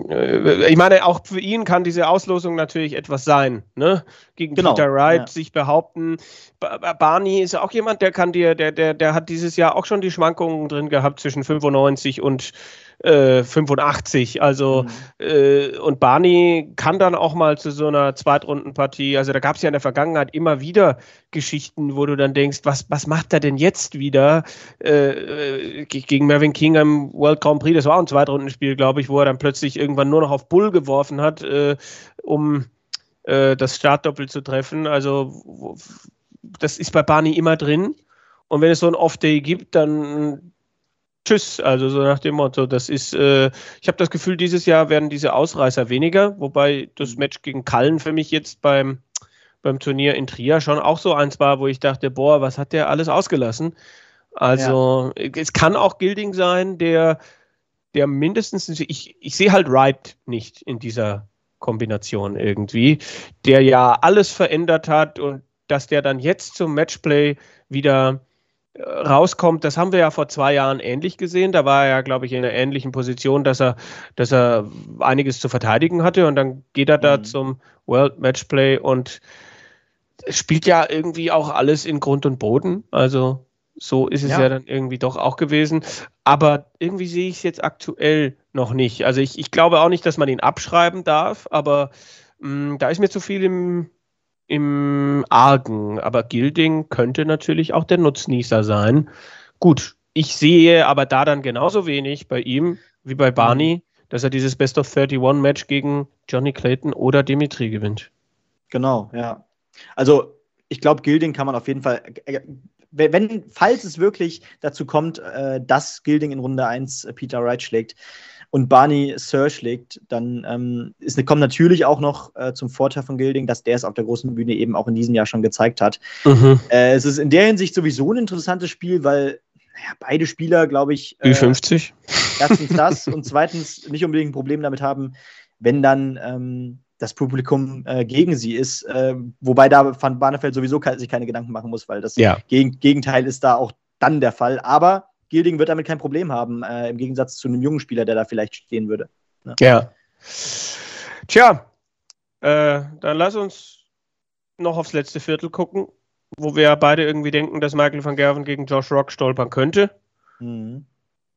Äh, ich meine, auch für ihn kann diese Auslosung natürlich etwas sein. Ne? Gegen genau, Peter Wright ja. sich behaupten. Barney ist auch jemand, der kann dir, der, der, der hat dieses Jahr auch schon die Schwankungen drin gehabt zwischen 95 und 85. Äh, also mhm. äh, und Barney kann dann auch mal zu so einer Zweitrundenpartie. Also da gab es ja in der Vergangenheit immer wieder Geschichten, wo du dann denkst, was, was macht er denn jetzt wieder äh, äh gegen Mervyn King am World Grand Prix? Das war auch ein Zweitrundenspiel, glaube ich, wo er dann plötzlich irgendwann nur noch auf Bull geworfen hat, äh, um das Startdoppel zu treffen. Also das ist bei Barney immer drin. Und wenn es so ein Off-Day gibt, dann Tschüss, also so nach dem Motto, das ist, äh, ich habe das Gefühl, dieses Jahr werden diese Ausreißer weniger, wobei das mhm. Match gegen Kallen für mich jetzt beim, beim Turnier in Trier schon auch so eins war, wo ich dachte, boah, was hat der alles ausgelassen? Also ja. es kann auch Gilding sein, der, der mindestens, ich, ich sehe halt Wright nicht in dieser Kombination irgendwie, der ja alles verändert hat und dass der dann jetzt zum Matchplay wieder rauskommt, das haben wir ja vor zwei Jahren ähnlich gesehen. Da war er ja, glaube ich, in einer ähnlichen Position, dass er, dass er einiges zu verteidigen hatte und dann geht er da mhm. zum World Matchplay und spielt ja irgendwie auch alles in Grund und Boden. Also so ist es ja. ja. dann irgendwie doch auch gewesen. Aber irgendwie sehe ich es jetzt aktuell noch nicht. Also ich, ich glaube auch nicht, dass man ihn abschreiben darf, aber mh, mm, da ist mir zu viel im, im Argen. Aber Gilding könnte natürlich auch der Nutznießer sein. Gut, ich sehe aber da dann genauso wenig bei ihm wie bei Barney, dass er dieses Best of 31 Match gegen Johnny Clayton oder Dimitri gewinnt. Genau, ja. Also ich glaube, Gilding kann man auf jeden Fall äh, wenn, falls es wirklich dazu kommt, äh, dass Gilding in Runde 1 äh, Peter Wright schlägt und Barney Sir schlägt, dann ähm, ist, kommt natürlich auch noch äh, zum Vorteil von Gilding, dass der es auf der großen Bühne eben auch in diesem Jahr schon gezeigt hat. Mhm. Äh, es ist in der Hinsicht sowieso ein interessantes Spiel, weil naja, beide Spieler, glaube ich, äh, 50 Erstens das und zweitens nicht unbedingt ein Problem damit haben, wenn dann ähm, das Publikum äh, gegen sie ist. Äh, wobei da Van Barneveld sowieso ke sich keine Gedanken machen muss, weil das ja. Geg Gegenteil ist da auch dann der Fall. Aber Gilding wird damit kein Problem haben, äh, im Gegensatz zu einem jungen Spieler, der da vielleicht stehen würde. Ja. ja. Tja, äh, dann lass uns noch aufs letzte Viertel gucken, wo wir beide irgendwie denken, dass Michael van Gerven gegen Josh Rock stolpern könnte. Mhm.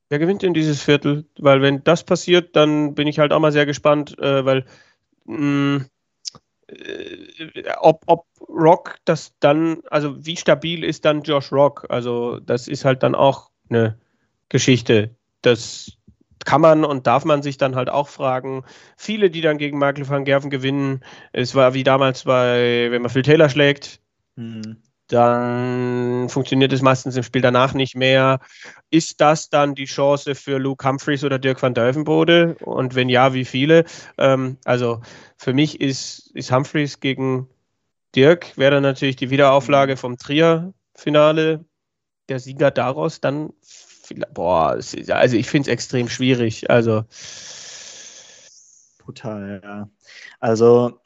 Wer gewinnt denn dieses Viertel? Weil wenn das passiert, dann bin ich halt auch mal sehr gespannt, äh, weil mh, äh, ob, ob Rock das dann, also wie stabil ist dann Josh Rock? Also das ist halt dann auch eine Geschichte. Das kann man und darf man sich dann halt auch fragen. Viele, die dann gegen Michael van Gerven gewinnen, es war wie damals bei, wenn man Phil Taylor schlägt, mhm dann funktioniert es meistens im Spiel danach nicht mehr. Ist das dann die Chance für Luke Humphreys oder Dirk van Duivenbode? Und wenn ja, wie viele? Ähm, also für mich ist, ist Humphreys gegen Dirk, wäre dann natürlich die Wiederauflage vom Trier-Finale. Der Sieger daraus dann, boah, also ich finde es extrem schwierig. Also brutal, ja. Also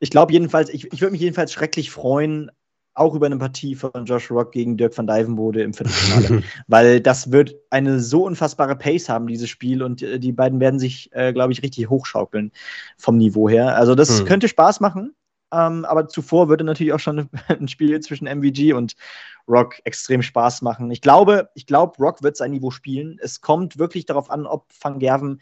ich glaube jedenfalls, ich, ich würde mich jedenfalls schrecklich freuen, auch über eine Partie von Josh Rock gegen Dirk van Dijvenbode im Viertelfinale. *laughs* Weil das wird eine so unfassbare Pace haben, dieses Spiel. Und äh, die beiden werden sich, äh, glaube ich, richtig hochschaukeln vom Niveau her. Also das hm. könnte Spaß machen. Ähm, aber zuvor würde natürlich auch schon *laughs* ein Spiel zwischen MVG und Rock extrem Spaß machen. Ich glaube, ich glaube, Rock wird sein Niveau spielen. Es kommt wirklich darauf an, ob Van Gerven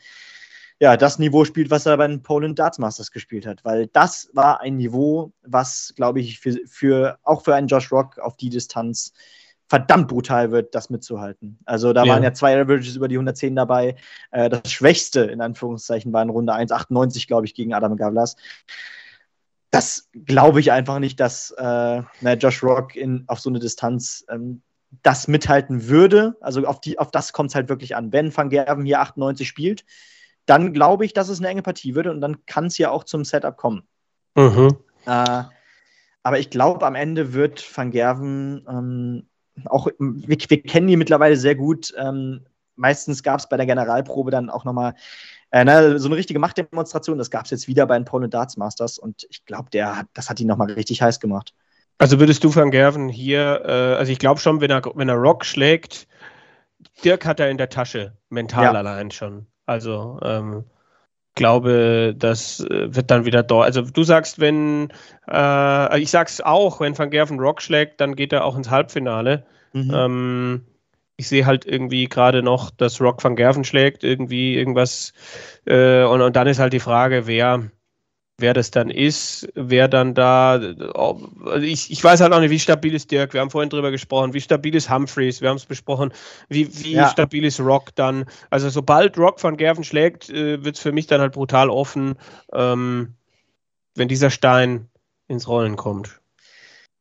ja, das Niveau spielt, was er bei den Poland Darts Masters gespielt hat. Weil das war ein Niveau, was, glaube ich, für, für, auch für einen Josh Rock auf die Distanz verdammt brutal wird, das mitzuhalten. Also da ja. waren ja zwei Averages über die 110 dabei. Äh, das Schwächste, in Anführungszeichen, war in Runde 1,98, glaube ich, gegen Adam Gavlas. Das glaube ich einfach nicht, dass äh, na, Josh Rock in, auf so eine Distanz ähm, das mithalten würde. Also auf, die, auf das kommt es halt wirklich an. Wenn Van Gerven hier 98 spielt, dann glaube ich, dass es eine enge Partie wird und dann kann es ja auch zum Setup kommen. Mhm. Äh, aber ich glaube, am Ende wird Van Gerven ähm, auch, wir, wir, kennen die mittlerweile sehr gut. Ähm, meistens gab es bei der Generalprobe dann auch nochmal äh, ne, so eine richtige Machtdemonstration. Das gab es jetzt wieder bei den Pole Darts Masters und ich glaube, das hat ihn nochmal richtig heiß gemacht. Also würdest du Van Gerven hier, äh, also ich glaube schon, wenn er, wenn er Rock schlägt, Dirk hat er in der Tasche, mental ja. allein schon. Also ähm, glaube, das äh, wird dann wieder dort. Also du sagst, wenn, äh, ich sag's auch, wenn Van Gerven Rock schlägt, dann geht er auch ins Halbfinale. Mhm. Ähm, ich sehe halt irgendwie gerade noch, dass Rock Van Gerven schlägt, irgendwie irgendwas. Äh, und, und dann ist halt die Frage, wer wer das dann ist, wer dann da, also ich, ich weiß halt auch nicht, wie stabil ist Dirk, wir haben vorhin drüber gesprochen, wie stabil ist Humphreys, wir haben es besprochen, wie, wie ja. stabil ist Rock dann, also sobald Rock von Gerven schlägt, äh, wird es für mich dann halt brutal offen, ähm, wenn dieser Stein ins Rollen kommt.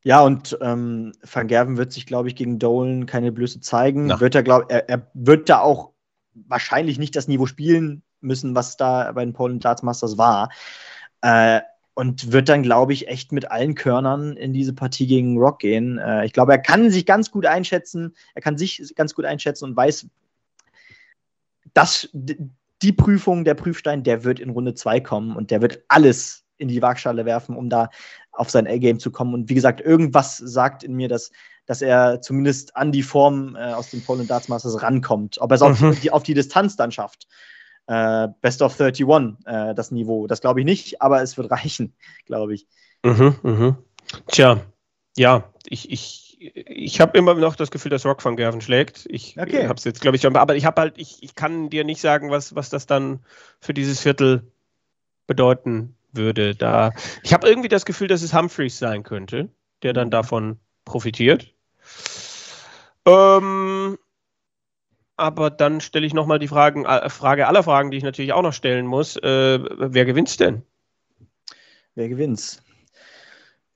Ja, und ähm, Van Gerven wird sich, glaube ich, gegen Dolan keine Blöße zeigen. Na. Wird er, glaub, er, er wird da auch wahrscheinlich nicht das Niveau spielen müssen, was da bei den Poland Darts Masters war. Äh, und wird dann, glaube ich, echt mit allen Körnern in diese Partie gegen Rock gehen. Äh, ich glaube, er kann sich ganz gut einschätzen, er kann sich ganz gut einschätzen und weiß, dass die Prüfung, der Prüfstein, der wird in Runde 2 kommen und der wird alles in die Waagschale werfen, um da auf sein A-Game zu kommen. Und wie gesagt, irgendwas sagt in mir, dass, dass er zumindest an die Form äh, aus den Poland Darts Masters rankommt. Ob er es mhm. auf, die, auf die Distanz dann schafft. Äh, Best of 31, äh, das Niveau. Das glaube ich nicht, aber es wird *laughs* reichen, glaube ich. Mhm, mhm. Tja, ja, ich, ich, ich habe immer noch das Gefühl, dass Rock van Gerven schlägt. Ich okay. habe es jetzt, glaube ich, schon, aber ich habe halt, ich, ich kann dir nicht sagen, was, was das dann für dieses Viertel bedeuten würde. Da, ich habe irgendwie das Gefühl, dass es Humphreys sein könnte, der dann mhm. davon profitiert. Ähm, aber dann stelle ich nochmal die Fragen, äh, Frage aller Fragen, die ich natürlich auch noch stellen muss. Äh, wer gewinnt denn? Wer gewinnt?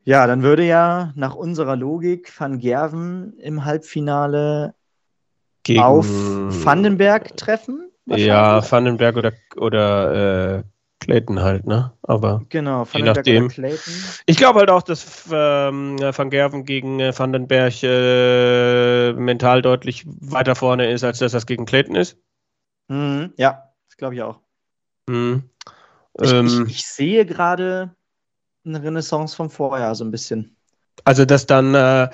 Ja, dann würde ja nach unserer Logik Van Gerven im Halbfinale Gegen, auf Vandenberg treffen. Ja, Vandenberg oder, oder äh, Clayton halt, ne? Aber genau, je nachdem. Ich glaube halt auch, dass ähm, Van Gerven gegen äh, Vandenberg äh, mental deutlich weiter vorne ist, als dass das gegen Clayton ist. Mhm, ja, das glaube ich auch. Mhm. Ich, ähm, ich, ich, sehe gerade eine Renaissance vom Vorjahr so ein bisschen. Also, dass dann äh,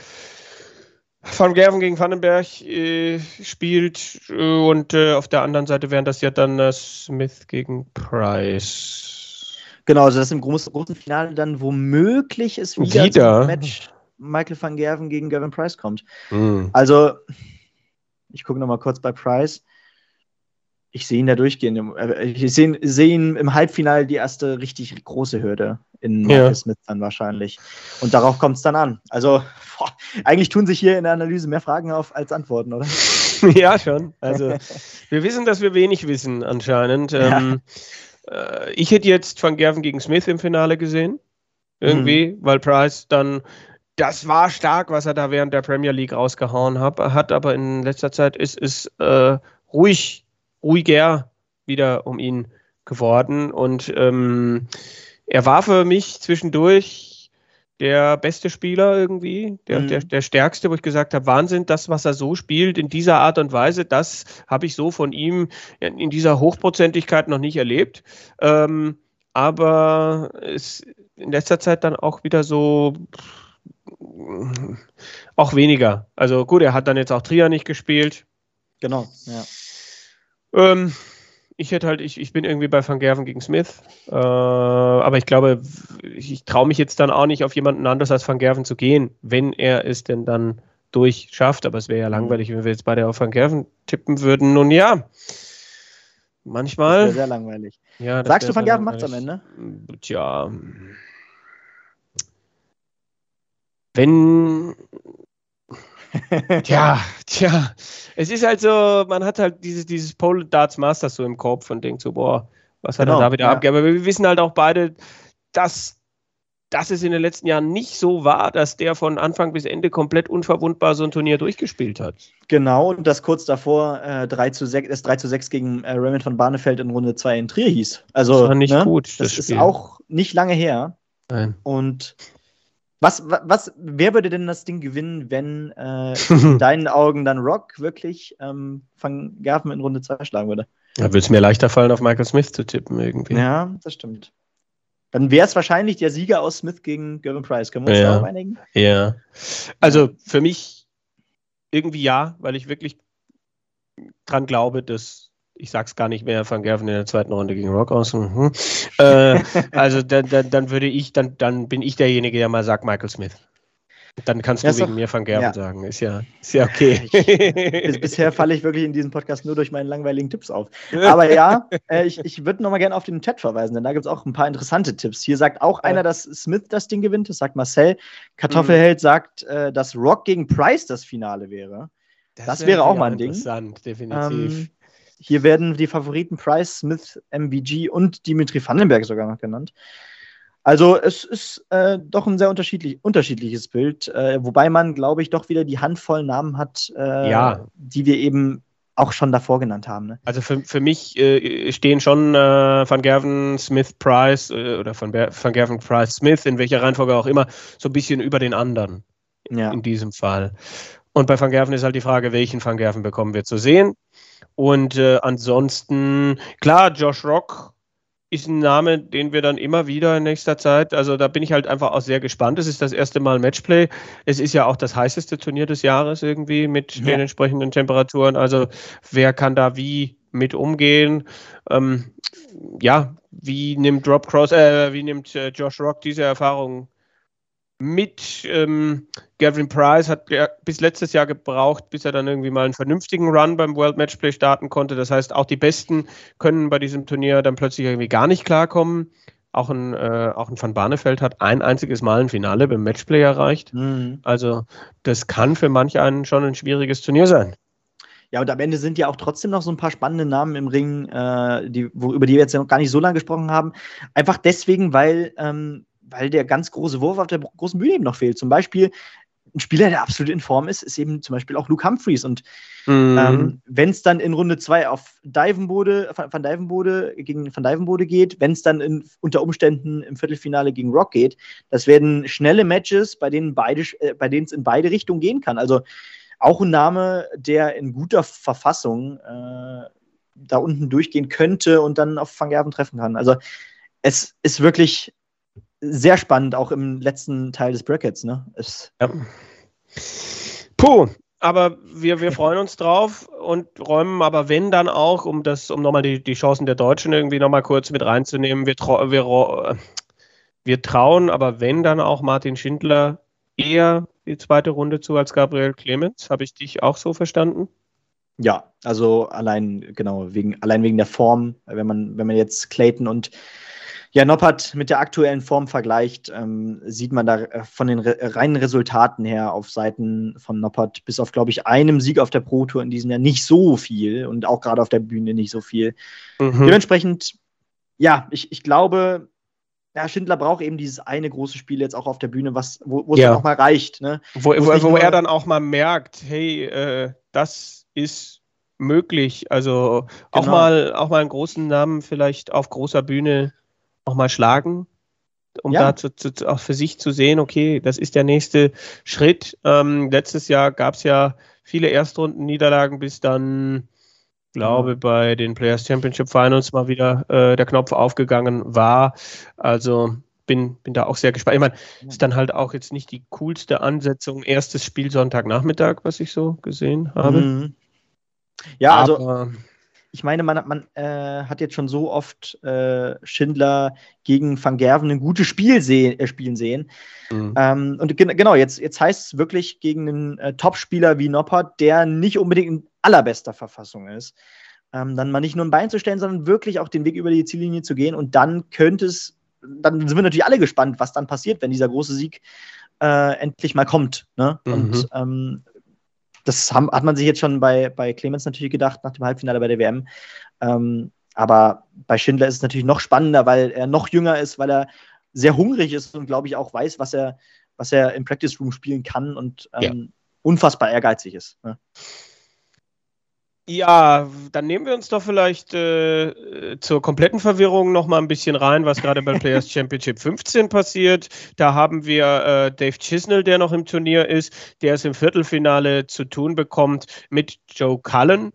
Van Gerven gegen Vandenberg äh, spielt äh, und äh, auf der anderen Seite wären das ja dann äh, Smith gegen Price. Genau, also das im großen, großen Finale dann womöglich ist wieder, wieder? Match Michael van Gerven gegen Gavin Price kommt. Mhm. Also, ich gucke nochmal kurz bei Price ich sehe ihn da durchgehen. Äh, ich sehe seh ihn im Halbfinale die erste richtig große Hürde in ja. Smith dann wahrscheinlich. Und darauf kommt es dann an. Also boah, eigentlich tun sich hier in der Analyse mehr Fragen auf als Antworten, oder? *laughs* ja, schon. Also wir wissen, dass wir wenig wissen anscheinend. Ja. Ähm, äh, ich hätte jetzt Van Gerven gegen Smith im Finale gesehen. Irgendwie, mhm. weil Price dann das war stark, was er da während der Premier League rausgehauen hat, hat aber in letzter Zeit ist es äh, ruhig ruhiger wieder um ihn geworden. Und ähm, er war für mich zwischendurch der beste Spieler irgendwie, der, mhm. der, der stärkste, wo ich gesagt habe, Wahnsinn, das, was er so spielt in dieser Art und Weise, das habe ich so von ihm in dieser Hochprozentigkeit noch nicht erlebt. Ähm, aber es in letzter Zeit dann auch wieder so auch weniger. Also gut, er hat dann jetzt auch Trier nicht gespielt. Genau, ja. Ähm, ich hätte halt, ich, ich bin irgendwie bei Van Gerven gegen Smith. Äh, aber ich glaube, ich traue mich jetzt dann auch nicht auf jemanden anders als Van Gerven zu gehen, wenn er es denn dann durchschafft. Aber es wäre ja mhm. langweilig, wenn wir jetzt beide auf Van Gerven tippen würden. Nun ja, manchmal. Sehr langweilig. Ja, Sagst du, Van Gerven macht es am Ende? Tja. Wenn tja, tja. Es ist halt so, man hat halt dieses, dieses Pole Darts Masters so im Kopf und denkt so, boah, was hat genau, er da wieder ja. abgegeben? Aber wir wissen halt auch beide, dass, dass es in den letzten Jahren nicht so war, dass der von Anfang bis Ende komplett unverwundbar so ein Turnier durchgespielt hat. Genau, und das kurz davor äh, 3 zu 6, das 3 zu 6 gegen äh, Raymond von Barnefeld in Runde 2 in Trier hieß. Also, das war nicht ne? gut. Das, das ist auch nicht lange her. Nein. Und was, was, wer würde denn das Ding gewinnen, wenn äh, *laughs* in deinen Augen dann Rock wirklich ähm, Van Gerven in Runde 2 schlagen würde? Da würde es mir leichter fallen, auf Michael Smith zu tippen irgendwie. Ja, das stimmt. Dann wäre es wahrscheinlich der Sieger aus Smith gegen Gavin Price. Können wir uns ja. darauf einigen? Ja. Also für mich irgendwie ja, weil ich wirklich dran glaube, dass ich sag's gar nicht mehr, Van Gerven in der zweiten Runde gegen Rock aus. Mhm. Äh, *laughs* also dann, dann, dann, würde ich, dann, dann bin ich derjenige, der mal sagt Michael Smith. Dann kannst du ja, wegen mir Van Gerven ja. sagen. Ist ja, ist ja okay. *laughs* Ich, bisher *laughs* falle ich wirklich in diesem Podcast nur durch meinen langweiligen Tipps auf. Aber ja, äh, ich, ich würde nochmal gerne auf den Chat verweisen, denn da gibt es auch ein paar interessante Tipps. Hier sagt auch einer, dass Smith das Ding gewinnt. Das sagt Marcel. Kartoffelheld mhm. sagt, äh, dass Rock gegen Price das Finale wäre. Das, das wäre auch mal ein Ding. Interessant, definitiv. Ähm, hier werden die Favoriten Price, Smith, MVG und Dimitri Vandenberg sogar noch genannt. Also es ist äh, doch ein sehr unterschiedlich, unterschiedliches Bild, äh, wobei man, glaube ich, doch wieder die Handvoll Namen hat, äh, ja. die wir eben auch schon davor genannt haben. Ne? Also für, für mich äh, stehen schon äh, Van Gerven, Smith, Price äh, oder Van, Van Gerven, Price, Smith, in welcher Reihenfolge auch immer, so ein bisschen über den anderen ja. in diesem Fall. Und bei Van Gerven ist halt die Frage, welchen Van Gerven bekommen wir zu sehen. Und äh, ansonsten, klar, Josh Rock ist ein Name, den wir dann immer wieder in nächster Zeit, also da bin ich halt einfach auch sehr gespannt. Es ist das erste Mal Matchplay. Es ist ja auch das heißeste Turnier des Jahres irgendwie mit ja. den entsprechenden Temperaturen. Also wer kann da wie mit umgehen? Ähm, ja, wie nimmt Rob Cross, äh, wie nimmt äh, Josh Rock diese Erfahrung mit ähm, Gavin Price hat ja bis letztes Jahr gebraucht, bis er dann irgendwie mal einen vernünftigen Run beim World Matchplay starten konnte. Das heißt, auch die Besten können bei diesem Turnier dann plötzlich irgendwie gar nicht klarkommen. Auch ein, äh, auch ein Van Barneveld hat ein einziges Mal ein Finale beim Matchplay erreicht. Mhm. Also das kann für manch einen schon ein schwieriges Turnier sein. Ja, und am Ende sind ja auch trotzdem noch so ein paar spannende Namen im Ring, äh, die, wo, über die wir jetzt noch gar nicht so lange gesprochen haben. Einfach deswegen, weil ähm, weil der ganz große Wurf auf der großen Bühne eben noch fehlt. Zum Beispiel ein Spieler, der absolut in Form ist, ist eben zum Beispiel auch Luke Humphreys. Und mhm. ähm, wenn es dann in Runde 2 auf Divenbode, Van Divenbode gegen Van Divenbode geht, wenn es dann in, unter Umständen im Viertelfinale gegen Rock geht, das werden schnelle Matches, bei denen beide, äh, bei denen es in beide Richtungen gehen kann. Also auch ein Name, der in guter Verfassung äh, da unten durchgehen könnte und dann auf Van Gerven treffen kann. Also es ist wirklich sehr spannend, auch im letzten Teil des Brackets. Ne? Ja. Puh, aber wir, wir freuen uns drauf und räumen aber wenn dann auch, um das, um nochmal die, die Chancen der Deutschen irgendwie nochmal kurz mit reinzunehmen, wir, wir, wir trauen aber wenn dann auch Martin Schindler eher die zweite Runde zu als Gabriel Clemens. Habe ich dich auch so verstanden? Ja, also allein, genau, wegen, allein wegen der Form, wenn man, wenn man jetzt Clayton und ja, Noppert mit der aktuellen Form vergleicht, ähm, sieht man da äh, von den re reinen Resultaten her auf Seiten von Noppert bis auf, glaube ich, einem Sieg auf der Pro Tour in diesem Jahr nicht so viel und auch gerade auf der Bühne nicht so viel. Mhm. Dementsprechend, ja, ich, ich glaube, ja, Schindler braucht eben dieses eine große Spiel jetzt auch auf der Bühne, was, wo es ja. dann auch mal reicht. Ne? Wo, wo, wo er dann auch mal merkt, hey, äh, das ist möglich. Also auch, genau. mal, auch mal einen großen Namen vielleicht auf großer Bühne nochmal schlagen, um ja. da zu, zu, auch für sich zu sehen, okay, das ist der nächste Schritt. Ähm, letztes Jahr gab es ja viele Erstrunden-Niederlagen, bis dann, glaube mhm. bei den Players Championship Finals mal wieder äh, der Knopf aufgegangen war. Also bin, bin da auch sehr gespannt. Ich meine, ist dann halt auch jetzt nicht die coolste Ansetzung, erstes Spiel Sonntagnachmittag, was ich so gesehen habe. Mhm. Ja, also Aber, also ich meine, man, man äh, hat jetzt schon so oft äh, Schindler gegen Van Gerven ein gutes Spiel seh äh, spielen sehen. Mhm. Ähm, und ge genau, jetzt, jetzt heißt es wirklich gegen einen äh, Topspieler wie Noppert, der nicht unbedingt in allerbester Verfassung ist, ähm, dann mal nicht nur ein Bein zu stellen, sondern wirklich auch den Weg über die Ziellinie zu gehen. Und dann könnte es, dann sind wir natürlich alle gespannt, was dann passiert, wenn dieser große Sieg äh, endlich mal kommt. Ne? Mhm. Und ähm, das haben, hat man sich jetzt schon bei, bei Clemens natürlich gedacht, nach dem Halbfinale bei der WM. Ähm, aber bei Schindler ist es natürlich noch spannender, weil er noch jünger ist, weil er sehr hungrig ist und, glaube ich, auch weiß, was er, was er im Practice Room spielen kann und ähm, ja. unfassbar ehrgeizig ist. Ne? Ja, dann nehmen wir uns doch vielleicht äh, zur kompletten Verwirrung noch mal ein bisschen rein, was gerade beim Players *laughs* Championship 15 passiert. Da haben wir äh, Dave Chisnell, der noch im Turnier ist, der es im Viertelfinale zu tun bekommt mit Joe Cullen.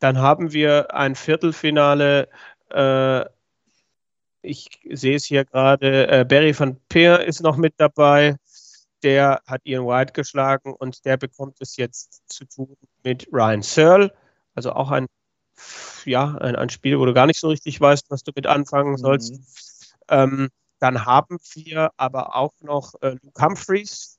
Dann haben wir ein Viertelfinale, äh, ich sehe es hier gerade, äh, Barry van Peer ist noch mit dabei der hat Ian White geschlagen und der bekommt es jetzt zu tun mit Ryan Searle. Also auch ein, ja, ein, ein Spiel, wo du gar nicht so richtig weißt, was du mit anfangen sollst. Mhm. Ähm, dann haben wir aber auch noch äh, Luke Humphreys,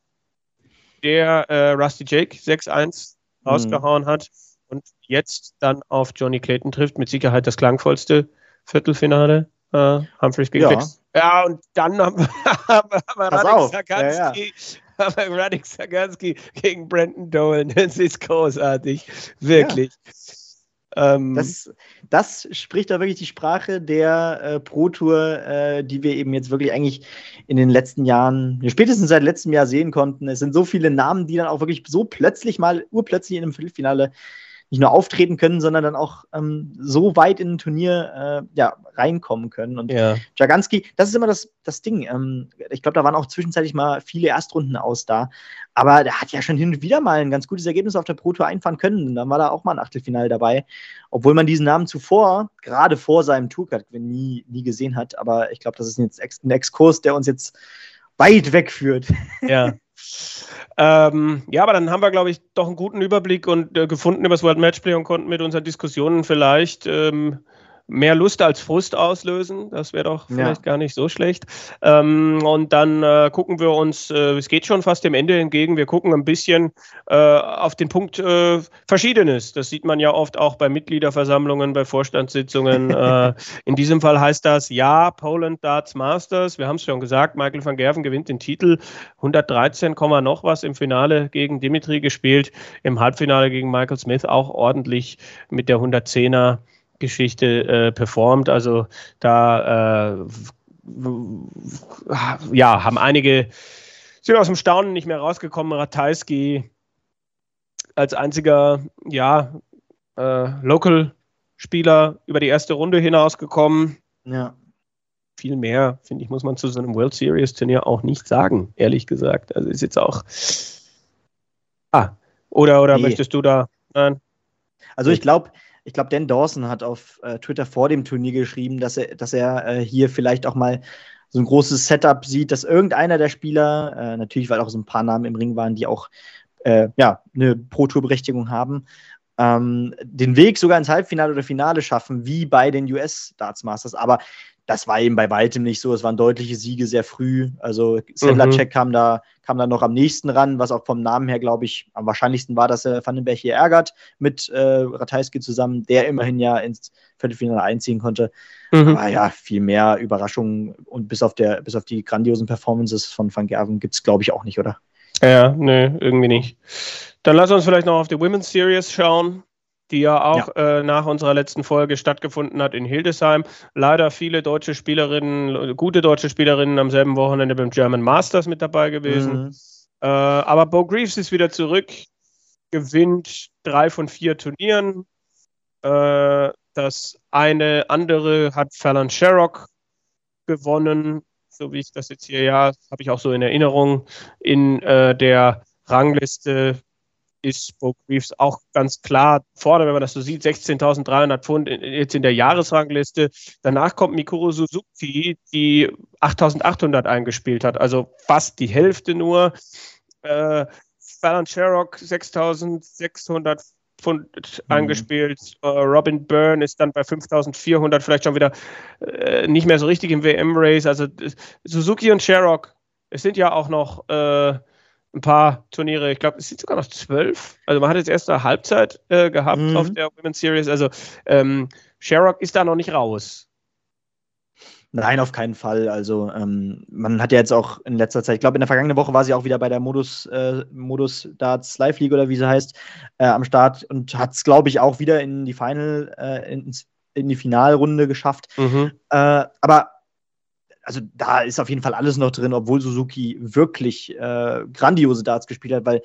der äh, Rusty Jake 6-1 mhm. rausgehauen hat und jetzt dann auf Johnny Clayton trifft. Mit Sicherheit das klangvollste Viertelfinale. Äh, Humphreys gegen ja. Fix. Ja, und dann haben wir, *laughs* haben wir Radik Saganski, ja, ja. Saganski gegen Brandon Dolan. *laughs* Das ist großartig. Wirklich. Ja. Ähm, das, das, spricht da wirklich die Sprache der äh, Pro Tour, äh, die wir eben jetzt wirklich eigentlich in den letzten Jahren, spätestens seit letztem Jahr sehen konnten. Es sind so viele Namen, die dann auch wirklich so plötzlich mal, urplötzlich in einem Viertelfinale nicht nur auftreten können, sondern dann auch ähm, so weit in ein Turnier äh, ja, reinkommen können. Und ja. Jaganski, das ist immer das, das Ding. Ähm, ich glaube, da waren auch zwischenzeitlich mal viele Erstrunden aus da. Aber der hat ja schon hin und wieder mal ein ganz gutes Ergebnis auf der Pro Tour einfahren können. Dann war da auch mal ein Achtelfinale dabei. Obwohl man diesen Namen zuvor, gerade vor seinem Tourcard, nie, nie gesehen hat. Aber ich glaube, das ist jetzt ein Exkurs, der uns jetzt weit wegführt. Ja. *laughs* Ähm, ja, aber dann haben wir, glaube ich, doch einen guten Überblick und äh, gefunden über das World Matchplay und konnten mit unseren Diskussionen vielleicht ähm, mehr Lust als Frust auslösen. Das wäre doch vielleicht ja. gar nicht so schlecht. Ähm, und dann äh, gucken wir uns, äh, es geht schon fast dem Ende entgegen, wir gucken ein bisschen äh, auf den Punkt äh, Verschiedenes. Das sieht man ja oft auch bei Mitgliederversammlungen, bei Vorstandssitzungen. *laughs* Äh, in diesem Fall heißt das ja, Poland Darts Masters. Wir haben es schon gesagt, Michael van Gerven gewinnt den Titel. 113, noch was im Finale gegen Dimitri gespielt, im Halbfinale gegen Michael Smith auch ordentlich mit der 110er Geschichte äh, performt. Also da äh, ja, haben einige sind aus dem Staunen nicht mehr rausgekommen. Ratajski als einziger ja, äh, Local-Spieler über die erste Runde hinausgekommen. Ja. Viel mehr, finde ich, muss man zu so einem World Series-Turnier auch nicht sagen, ehrlich gesagt. Also ist jetzt auch. Ah, oder, oder nee. möchtest du da. Nein? Also ich glaube, ich glaube, Dan Dawson hat auf äh, Twitter vor dem Turnier geschrieben, dass er, dass er äh, hier vielleicht auch mal so ein großes Setup sieht, dass irgendeiner der Spieler, äh, natürlich, weil auch so ein paar Namen im Ring waren, die auch äh, ja, eine Pro-Tour-Berechtigung haben, ähm, den Weg sogar ins Halbfinale oder Finale schaffen, wie bei den US Darts Masters. Aber das war eben bei weitem nicht so. Es waren deutliche Siege sehr früh. Also Sedlacek mhm. kam, da, kam da noch am nächsten ran, was auch vom Namen her, glaube ich, am wahrscheinlichsten war, dass er Vandenberg hier ärgert mit äh, Ratajski zusammen, der immerhin ja ins Viertelfinale einziehen konnte. Mhm. Aber ja, viel mehr Überraschungen und bis auf, der, bis auf die grandiosen Performances von Van Gerven gibt es, glaube ich, auch nicht, oder? Ja, nö, irgendwie nicht. Dann lass uns vielleicht noch auf die Women's Series schauen die ja auch ja. Äh, nach unserer letzten Folge stattgefunden hat in Hildesheim. Leider viele deutsche Spielerinnen, gute deutsche Spielerinnen am selben Wochenende beim German Masters mit dabei gewesen. Mhm. Äh, aber Bo Greaves ist wieder zurück, gewinnt drei von vier Turnieren. Äh, das eine andere hat Fallon Sherrock gewonnen, so wie ich das jetzt hier, ja, habe ich auch so in Erinnerung, in äh, der Rangliste ist Bo Reeves auch ganz klar vorne, wenn man das so sieht, 16.300 Pfund jetzt in der Jahresrangliste. Danach kommt Mikuro Suzuki, die 8.800 eingespielt hat, also fast die Hälfte nur. Äh, Fallon Sherrock 6.600 Pfund mhm. eingespielt. Uh, Robin Byrne ist dann bei 5400 vielleicht schon wieder äh, nicht mehr so richtig im WM-Race. Also Suzuki und Sherrock, es sind ja auch noch äh, ein paar Turniere, ich glaube, es sind sogar noch zwölf. Also man hat jetzt erst eine Halbzeit äh, gehabt mhm. auf der Women's Series. Also ähm, Sherrock ist da noch nicht raus. Nein, auf keinen Fall. Also ähm, man hat ja jetzt auch in letzter Zeit, ich glaube in der vergangenen Woche war sie auch wieder bei der Modus, äh, Modus Darts Live League oder wie sie heißt, äh, am Start und hat es, glaube ich, auch wieder in die Final, äh, in, in, die Finalrunde geschafft. Mhm. Äh, aber also da ist auf jeden Fall alles noch drin, obwohl Suzuki wirklich äh, grandiose Darts gespielt hat, weil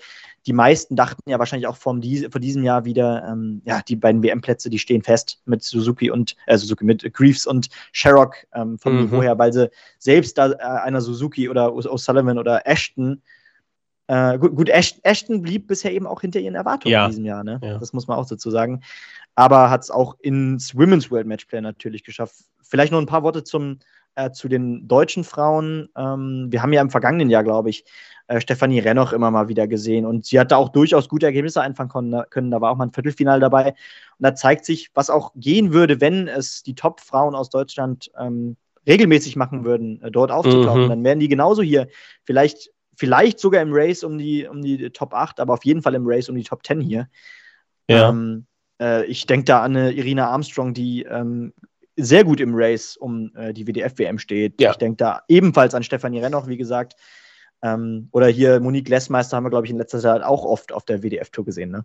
die meisten dachten ja wahrscheinlich auch vom die, vor diesem Jahr wieder, ähm, ja, die beiden WM-Plätze, die stehen fest mit Suzuki und äh, Suzuki mit Greaves und Sherrock ähm, vom mhm. Niveau her, weil sie selbst da äh, einer Suzuki oder O'Sullivan oder Ashton äh, gut, gut Ashton blieb bisher eben auch hinter ihren Erwartungen ja. in diesem Jahr, ne? Ja. Das muss man auch dazu sagen. Aber hat es auch ins Women's World Matchplay natürlich geschafft. Vielleicht noch ein paar Worte zum, äh, zu den deutschen Frauen. Ähm, wir haben ja im vergangenen Jahr, glaube ich, äh, Stefanie Rennoch immer mal wieder gesehen und sie hat da auch durchaus gute Ergebnisse einfangen ne, können. Da war auch mal ein Viertelfinal dabei. Und da zeigt sich, was auch gehen würde, wenn es die Top-Frauen aus Deutschland ähm, regelmäßig machen würden, äh, dort aufzutauchen. Mhm. Dann wären die genauso hier. Vielleicht, vielleicht sogar im Race um die, um die Top 8, aber auf jeden Fall im Race um die Top 10 hier. Ja. Ähm, äh, ich denke da an eine Irina Armstrong, die ähm, sehr gut im Race um äh, die WDF-WM steht. Ja. Ich denke da ebenfalls an Stefanie Rennoch, wie gesagt. Ähm, oder hier Monique Lessmeister haben wir, glaube ich, in letzter Zeit auch oft auf der WDF-Tour gesehen. Ne?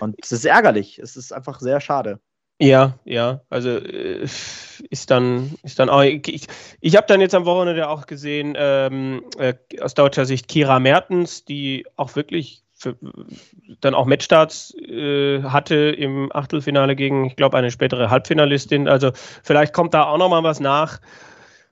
Und es ist ärgerlich. Es ist einfach sehr schade. Ja, ja, also äh, ist dann, ist dann auch. Ich, ich habe dann jetzt am Wochenende auch gesehen, ähm, äh, aus deutscher Sicht, Kira Mertens, die auch wirklich für, dann auch Matchstarts äh, hatte im Achtelfinale gegen, ich glaube, eine spätere Halbfinalistin. Also vielleicht kommt da auch noch mal was nach.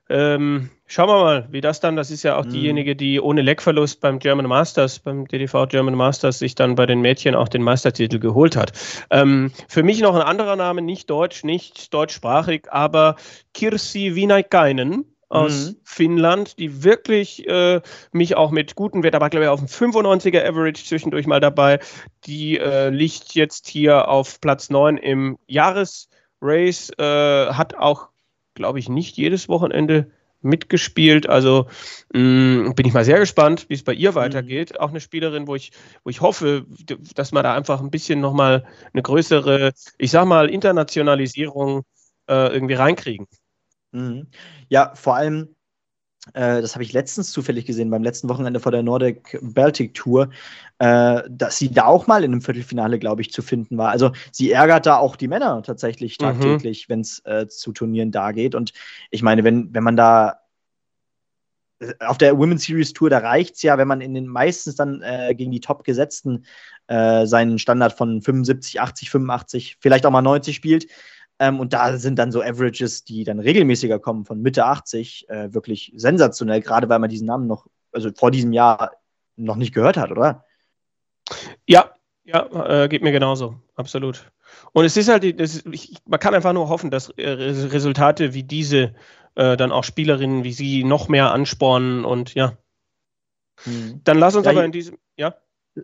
Ähm, schauen wir mal, wie das dann, das ist ja auch mhm. diejenige, die ohne Leckverlust beim German Masters, beim DDV German Masters, sich dann bei den Mädchen auch den Meistertitel geholt hat. Ähm, für mich noch ein anderer Name, nicht deutsch, nicht deutschsprachig, aber Kirsi Vinaikainen aus mhm. Finnland, die wirklich äh, mich auch mit guten Wert, aber glaube ich auf dem 95er Average zwischendurch mal dabei. Die äh, liegt jetzt hier auf Platz 9 im Jahresrace, äh, hat auch, glaube ich, nicht jedes Wochenende mitgespielt. Also mh, mm, bin ich mal sehr gespannt, wie es bei ihr mhm. weitergeht. Auch eine Spielerin, wo ich, wo ich hoffe, dass wir da einfach ein bisschen nochmal eine größere, ich sag mal, Internationalisierung äh, irgendwie reinkriegen. Mhm. Ja, vor allem, äh, das habe ich letztens zufällig gesehen, beim letzten Wochenende vor der Nordic Baltic Tour, äh, dass sie da auch mal in einem Viertelfinale, glaube ich, zu finden war. Also sie ärgert da auch die Männer tatsächlich mhm. tagtäglich, mhm. wenn es äh, zu Turnieren da geht. Und ich meine, wenn, wenn man da äh, auf der Women's Series Tour, da reicht es ja, wenn man in den meistens dann äh, gegen die Top-Gesetzten äh, seinen Standard von 75, 80, 85, vielleicht auch mal 90 spielt. Ähm, und da sind dann so Averages, die dann regelmäßiger kommen, von Mitte 80, äh, wirklich sensationell, gerade weil man diesen Namen noch, also vor diesem Jahr noch nicht gehört hat, oder? Ja, ja, äh, geht mir genauso, absolut. Und es ist halt, das, ich, man kann einfach nur hoffen, dass äh, Resultate wie diese äh, dann auch Spielerinnen wie sie noch mehr anspornen und ja. Hm. Dann lass uns ja, aber in diesem, ja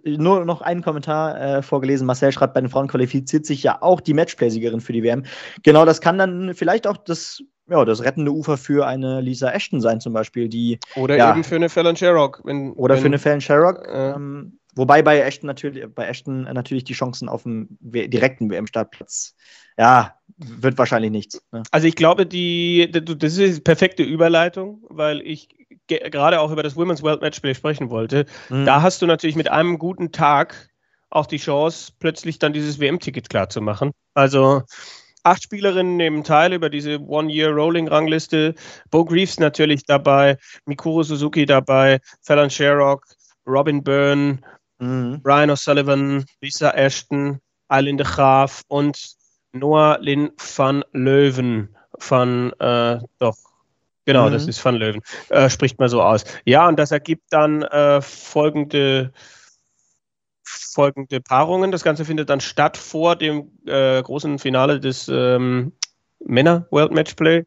nur noch einen Kommentar äh, vorgelesen. Marcel schreibt, bei den Frauen qualifiziert sich ja auch die Matchplay-Siegerin für die WM. Genau, das kann dann vielleicht auch das, ja, das rettende Ufer für eine Lisa Ashton sein, zum Beispiel, die. Oder ja, eben für eine Fallon Sherrock. Wenn, oder wenn, für eine Fallon Sherrock. Äh, ähm, wobei bei Ashton natürlich, bei Ashton natürlich die Chancen auf dem direkten WM-Startplatz, ja, wird wahrscheinlich nichts. Ne? Also ich glaube, die, das ist die perfekte Überleitung, weil ich gerade auch über das Women's World Matchplay sprechen wollte, mhm. da hast du natürlich mit einem guten Tag auch die Chance, plötzlich dann dieses WM-Ticket klar zu machen. Also acht Spielerinnen nehmen teil über diese One-Year-Rolling-Rangliste. Bo Greaves natürlich dabei, Mikuro Suzuki dabei, Fallon Sherrock, Robin Byrne, mhm. Brian O'Sullivan, Lisa Ashton, Eileen de Graaf und Noah Lynn van Leuven von, äh, doch, Genau, mhm. das ist Van Löwen. Äh, spricht man so aus. Ja, und das ergibt dann äh, folgende, folgende Paarungen. Das Ganze findet dann statt vor dem äh, großen Finale des ähm, Männer World Matchplay.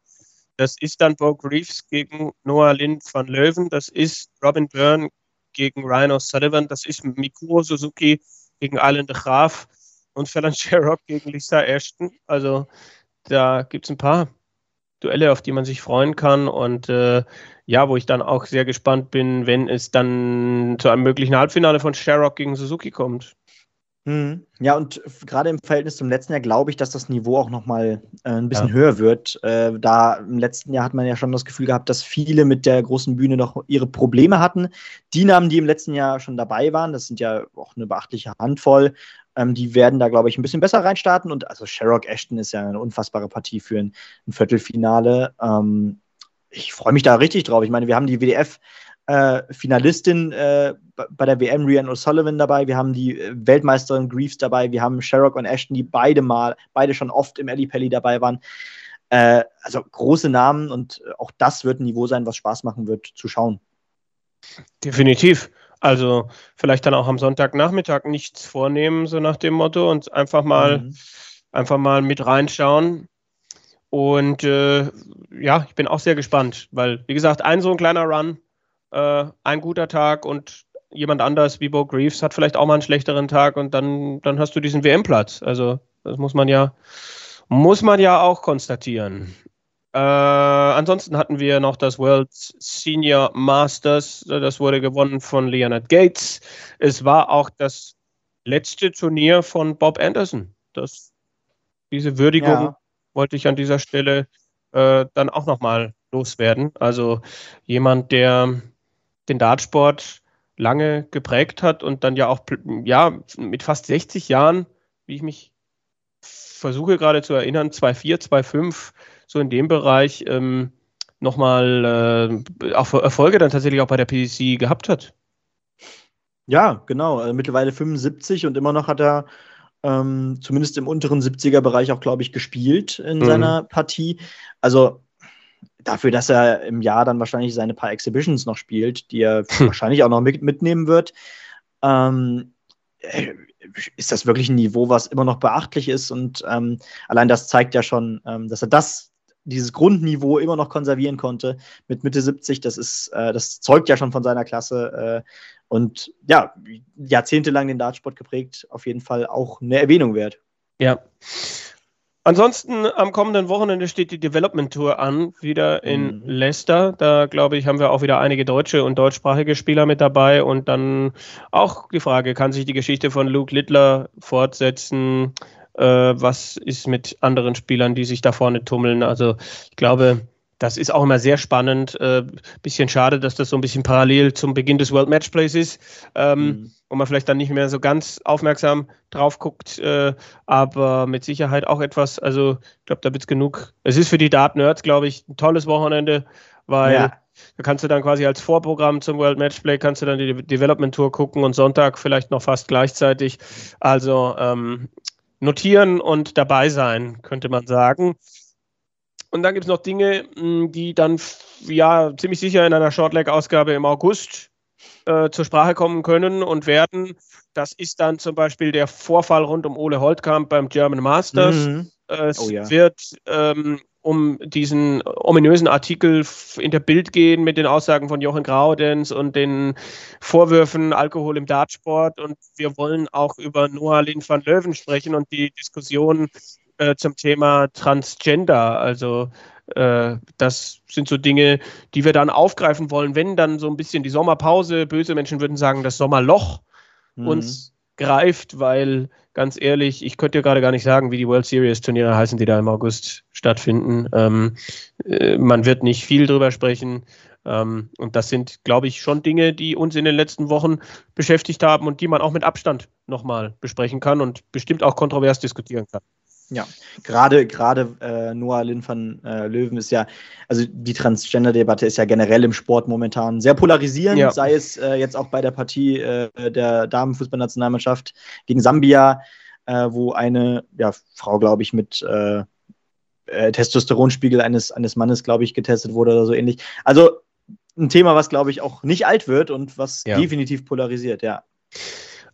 Das ist dann Bo Reeves gegen Noah Lynn van Löwen. Das ist Robin Byrne gegen Ryan O'Sullivan. Das ist Mikuro Suzuki gegen Alan de Graaf und Fallon Sherrock gegen Lisa Ashton. Also da gibt es ein paar Duelle, auf die man sich freuen kann. Und äh, ja, wo ich dann auch sehr gespannt bin, wenn es dann zu einem möglichen Halbfinale von Sherrock gegen Suzuki kommt. Mhm. Ja, und gerade im Verhältnis zum letzten Jahr glaube ich, dass das Niveau auch noch mal äh, ein bisschen ja. höher wird. Äh, da im letzten Jahr hat man ja schon das Gefühl gehabt, dass viele mit der großen Bühne noch ihre Probleme hatten. Die Namen, die im letzten Jahr schon dabei waren, das sind ja auch eine beachtliche Handvoll, ähm, die werden da, glaube ich, ein bisschen besser reinstarten. Und also Sherrock Ashton ist ja eine unfassbare Partie für ein, ein Viertelfinale. Ähm, ich freue mich da richtig drauf. Ich meine, wir haben die WDF äh, Finalistin äh, bei der WM, Rian O'Sullivan dabei, wir haben die äh, Weltmeisterin Greaves dabei, wir haben Sherrock und Ashton, die beide mal, beide schon oft im Ellie Pelli dabei waren. Äh, also große Namen und auch das wird ein Niveau sein, was Spaß machen wird zu schauen. Definitiv. Also vielleicht dann auch am Sonntagnachmittag nichts vornehmen, so nach dem Motto, und einfach mal, mhm. einfach mal mit reinschauen. Und äh, ja, ich bin auch sehr gespannt, weil, wie gesagt, ein so ein kleiner Run, äh, ein guter Tag und jemand anders wie Bo Greaves hat vielleicht auch mal einen schlechteren Tag und dann, dann hast du diesen WM-Platz. Also das muss man ja, muss man ja auch konstatieren. Äh, ansonsten hatten wir noch das World Senior Masters. Das wurde gewonnen von Leonard Gates. Es war auch das letzte Turnier von Bob Anderson. Das, diese Würdigung ja. wollte ich an dieser Stelle äh, dann auch nochmal loswerden. Also jemand, der den Dartsport lange geprägt hat und dann ja auch ja, mit fast 60 Jahren, wie ich mich versuche gerade zu erinnern, 2,4, 2,5 so in dem Bereich ähm, nochmal äh, auch Erfolge dann tatsächlich auch bei der PDC gehabt hat. Ja, genau. Also mittlerweile 75 und immer noch hat er ähm, zumindest im unteren 70er-Bereich auch, glaube ich, gespielt in mhm. seiner Partie. Also dafür, dass er im Jahr dann wahrscheinlich seine paar Exhibitions noch spielt, die er hm. *laughs* wahrscheinlich auch noch mit, mitnehmen wird, ähm, äh, ist das wirklich ein Niveau, was immer noch beachtlich ist. Und ähm, allein das zeigt ja schon, ähm, dass er das, dieses Grundniveau immer noch konservieren konnte mit Mitte 70. Das ist, äh, das zeugt ja schon von seiner Klasse. Äh, und ja, jahrzehntelang den Dartsport geprägt, auf jeden Fall auch eine Erwähnung wert. Ja. Ansonsten am kommenden Wochenende steht die Development Tour an, wieder in mhm. Leicester. Da glaube ich, haben wir auch wieder einige deutsche und deutschsprachige Spieler mit dabei. Und dann auch die Frage, kann sich die Geschichte von Luke Littler fortsetzen? Äh, was ist mit anderen Spielern, die sich da vorne tummeln? Also ich glaube, das ist auch immer sehr spannend. Äh, bisschen schade, dass das so ein bisschen parallel zum Beginn des World Matchplays ist. Ähm, mhm. Und man vielleicht dann nicht mehr so ganz aufmerksam drauf guckt, äh, aber mit Sicherheit auch etwas, also ich glaube, da wird es genug. Es ist für die Dart-Nerds, glaube ich, ein tolles Wochenende, weil ja. da kannst du dann quasi als Vorprogramm zum World Matchplay, kannst du dann die Development Tour gucken und Sonntag vielleicht noch fast gleichzeitig. Also ähm, notieren und dabei sein, könnte man sagen. Und dann gibt es noch Dinge, hm, die dann ja ziemlich sicher in einer Shortleg-Ausgabe im August äh, zur Sprache kommen können und werden. Das ist dann zum Beispiel der Vorfall rund um Ole Holtkamp beim German Masters. Mhm. Es oh, ja. wird ähm, um diesen ominösen Artikel in der Bild gehen mit den Aussagen von Jochen Graudenz und den Vorwürfen Alkohol im Dartsport. Und wir wollen auch über Noah Lin van Löwen sprechen und die Diskussion äh, zum Thema Transgender. Also äh, das sind so Dinge, die wir dann aufgreifen wollen, wenn dann so ein bisschen die Sommerpause, böse Menschen würden sagen, das Sommerloch mhm. uns greift, weil ganz ehrlich, ich könnte ja gerade gar nicht sagen, wie die World Series Turniere heißen, die da im August stattfinden. Ähm, äh, man wird nicht viel drüber sprechen. Ähm, und das sind, glaube ich, schon Dinge, die uns in den letzten Wochen beschäftigt haben und die man auch mit Abstand nochmal besprechen kann und bestimmt auch kontrovers diskutieren kann. Ja, gerade gerade äh, Noah Lin van äh, Löwen ist ja, also die Transgender-Debatte ist ja generell im Sport momentan sehr polarisierend, ja. sei es äh, jetzt auch bei der Partie äh, der Damenfußballnationalmannschaft gegen Sambia, äh, wo eine ja, Frau, glaube ich, mit äh, Testosteronspiegel eines, eines Mannes, glaube ich, getestet wurde oder so ähnlich. Also ein Thema, was, glaube ich, auch nicht alt wird und was ja. definitiv polarisiert, ja.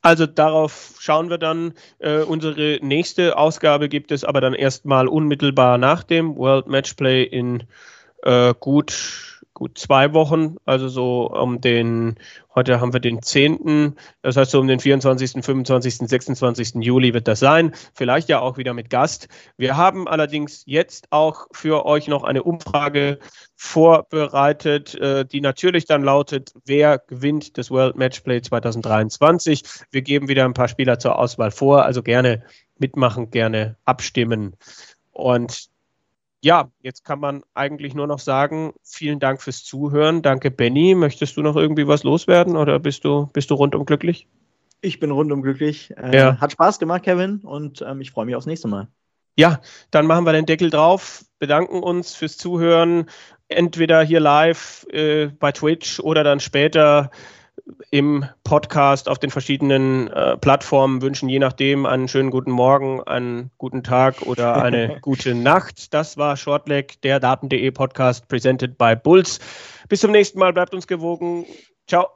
Also darauf schauen wir dann. Äh, unsere nächste Ausgabe gibt es aber dann erstmal unmittelbar nach dem World Matchplay in äh, gut gut zwei Wochen, also so um den, heute haben wir den 10., das heißt so um den 24., 25., 26. Juli wird das sein, vielleicht ja auch wieder mit Gast. Wir haben allerdings jetzt auch für euch noch eine Umfrage vorbereitet, äh, die natürlich dann lautet, wer gewinnt das World Matchplay 2023. Wir geben wieder ein paar Spieler zur Auswahl vor, also gerne mitmachen, gerne abstimmen. Und ja, jetzt kann man eigentlich nur noch sagen, vielen Dank fürs Zuhören. Danke, Benny. Möchtest du noch irgendwie was loswerden oder bist du, bist du rundum glücklich? Ich bin rundum glücklich. Äh, ja. Hat Spaß gemacht, Kevin, und ähm, ich freue mich aufs nächste Mal. Ja, dann machen wir den Deckel drauf, bedanken uns fürs Zuhören, entweder hier live äh, bei Twitch oder dann später im Podcast auf den verschiedenen äh, Plattformen wünschen je nachdem einen schönen guten Morgen, einen guten Tag oder eine *laughs* gute Nacht. Das war Shortleg, der Daten.de Podcast presented by Bulls. Bis zum nächsten Mal, bleibt uns gewogen. Ciao.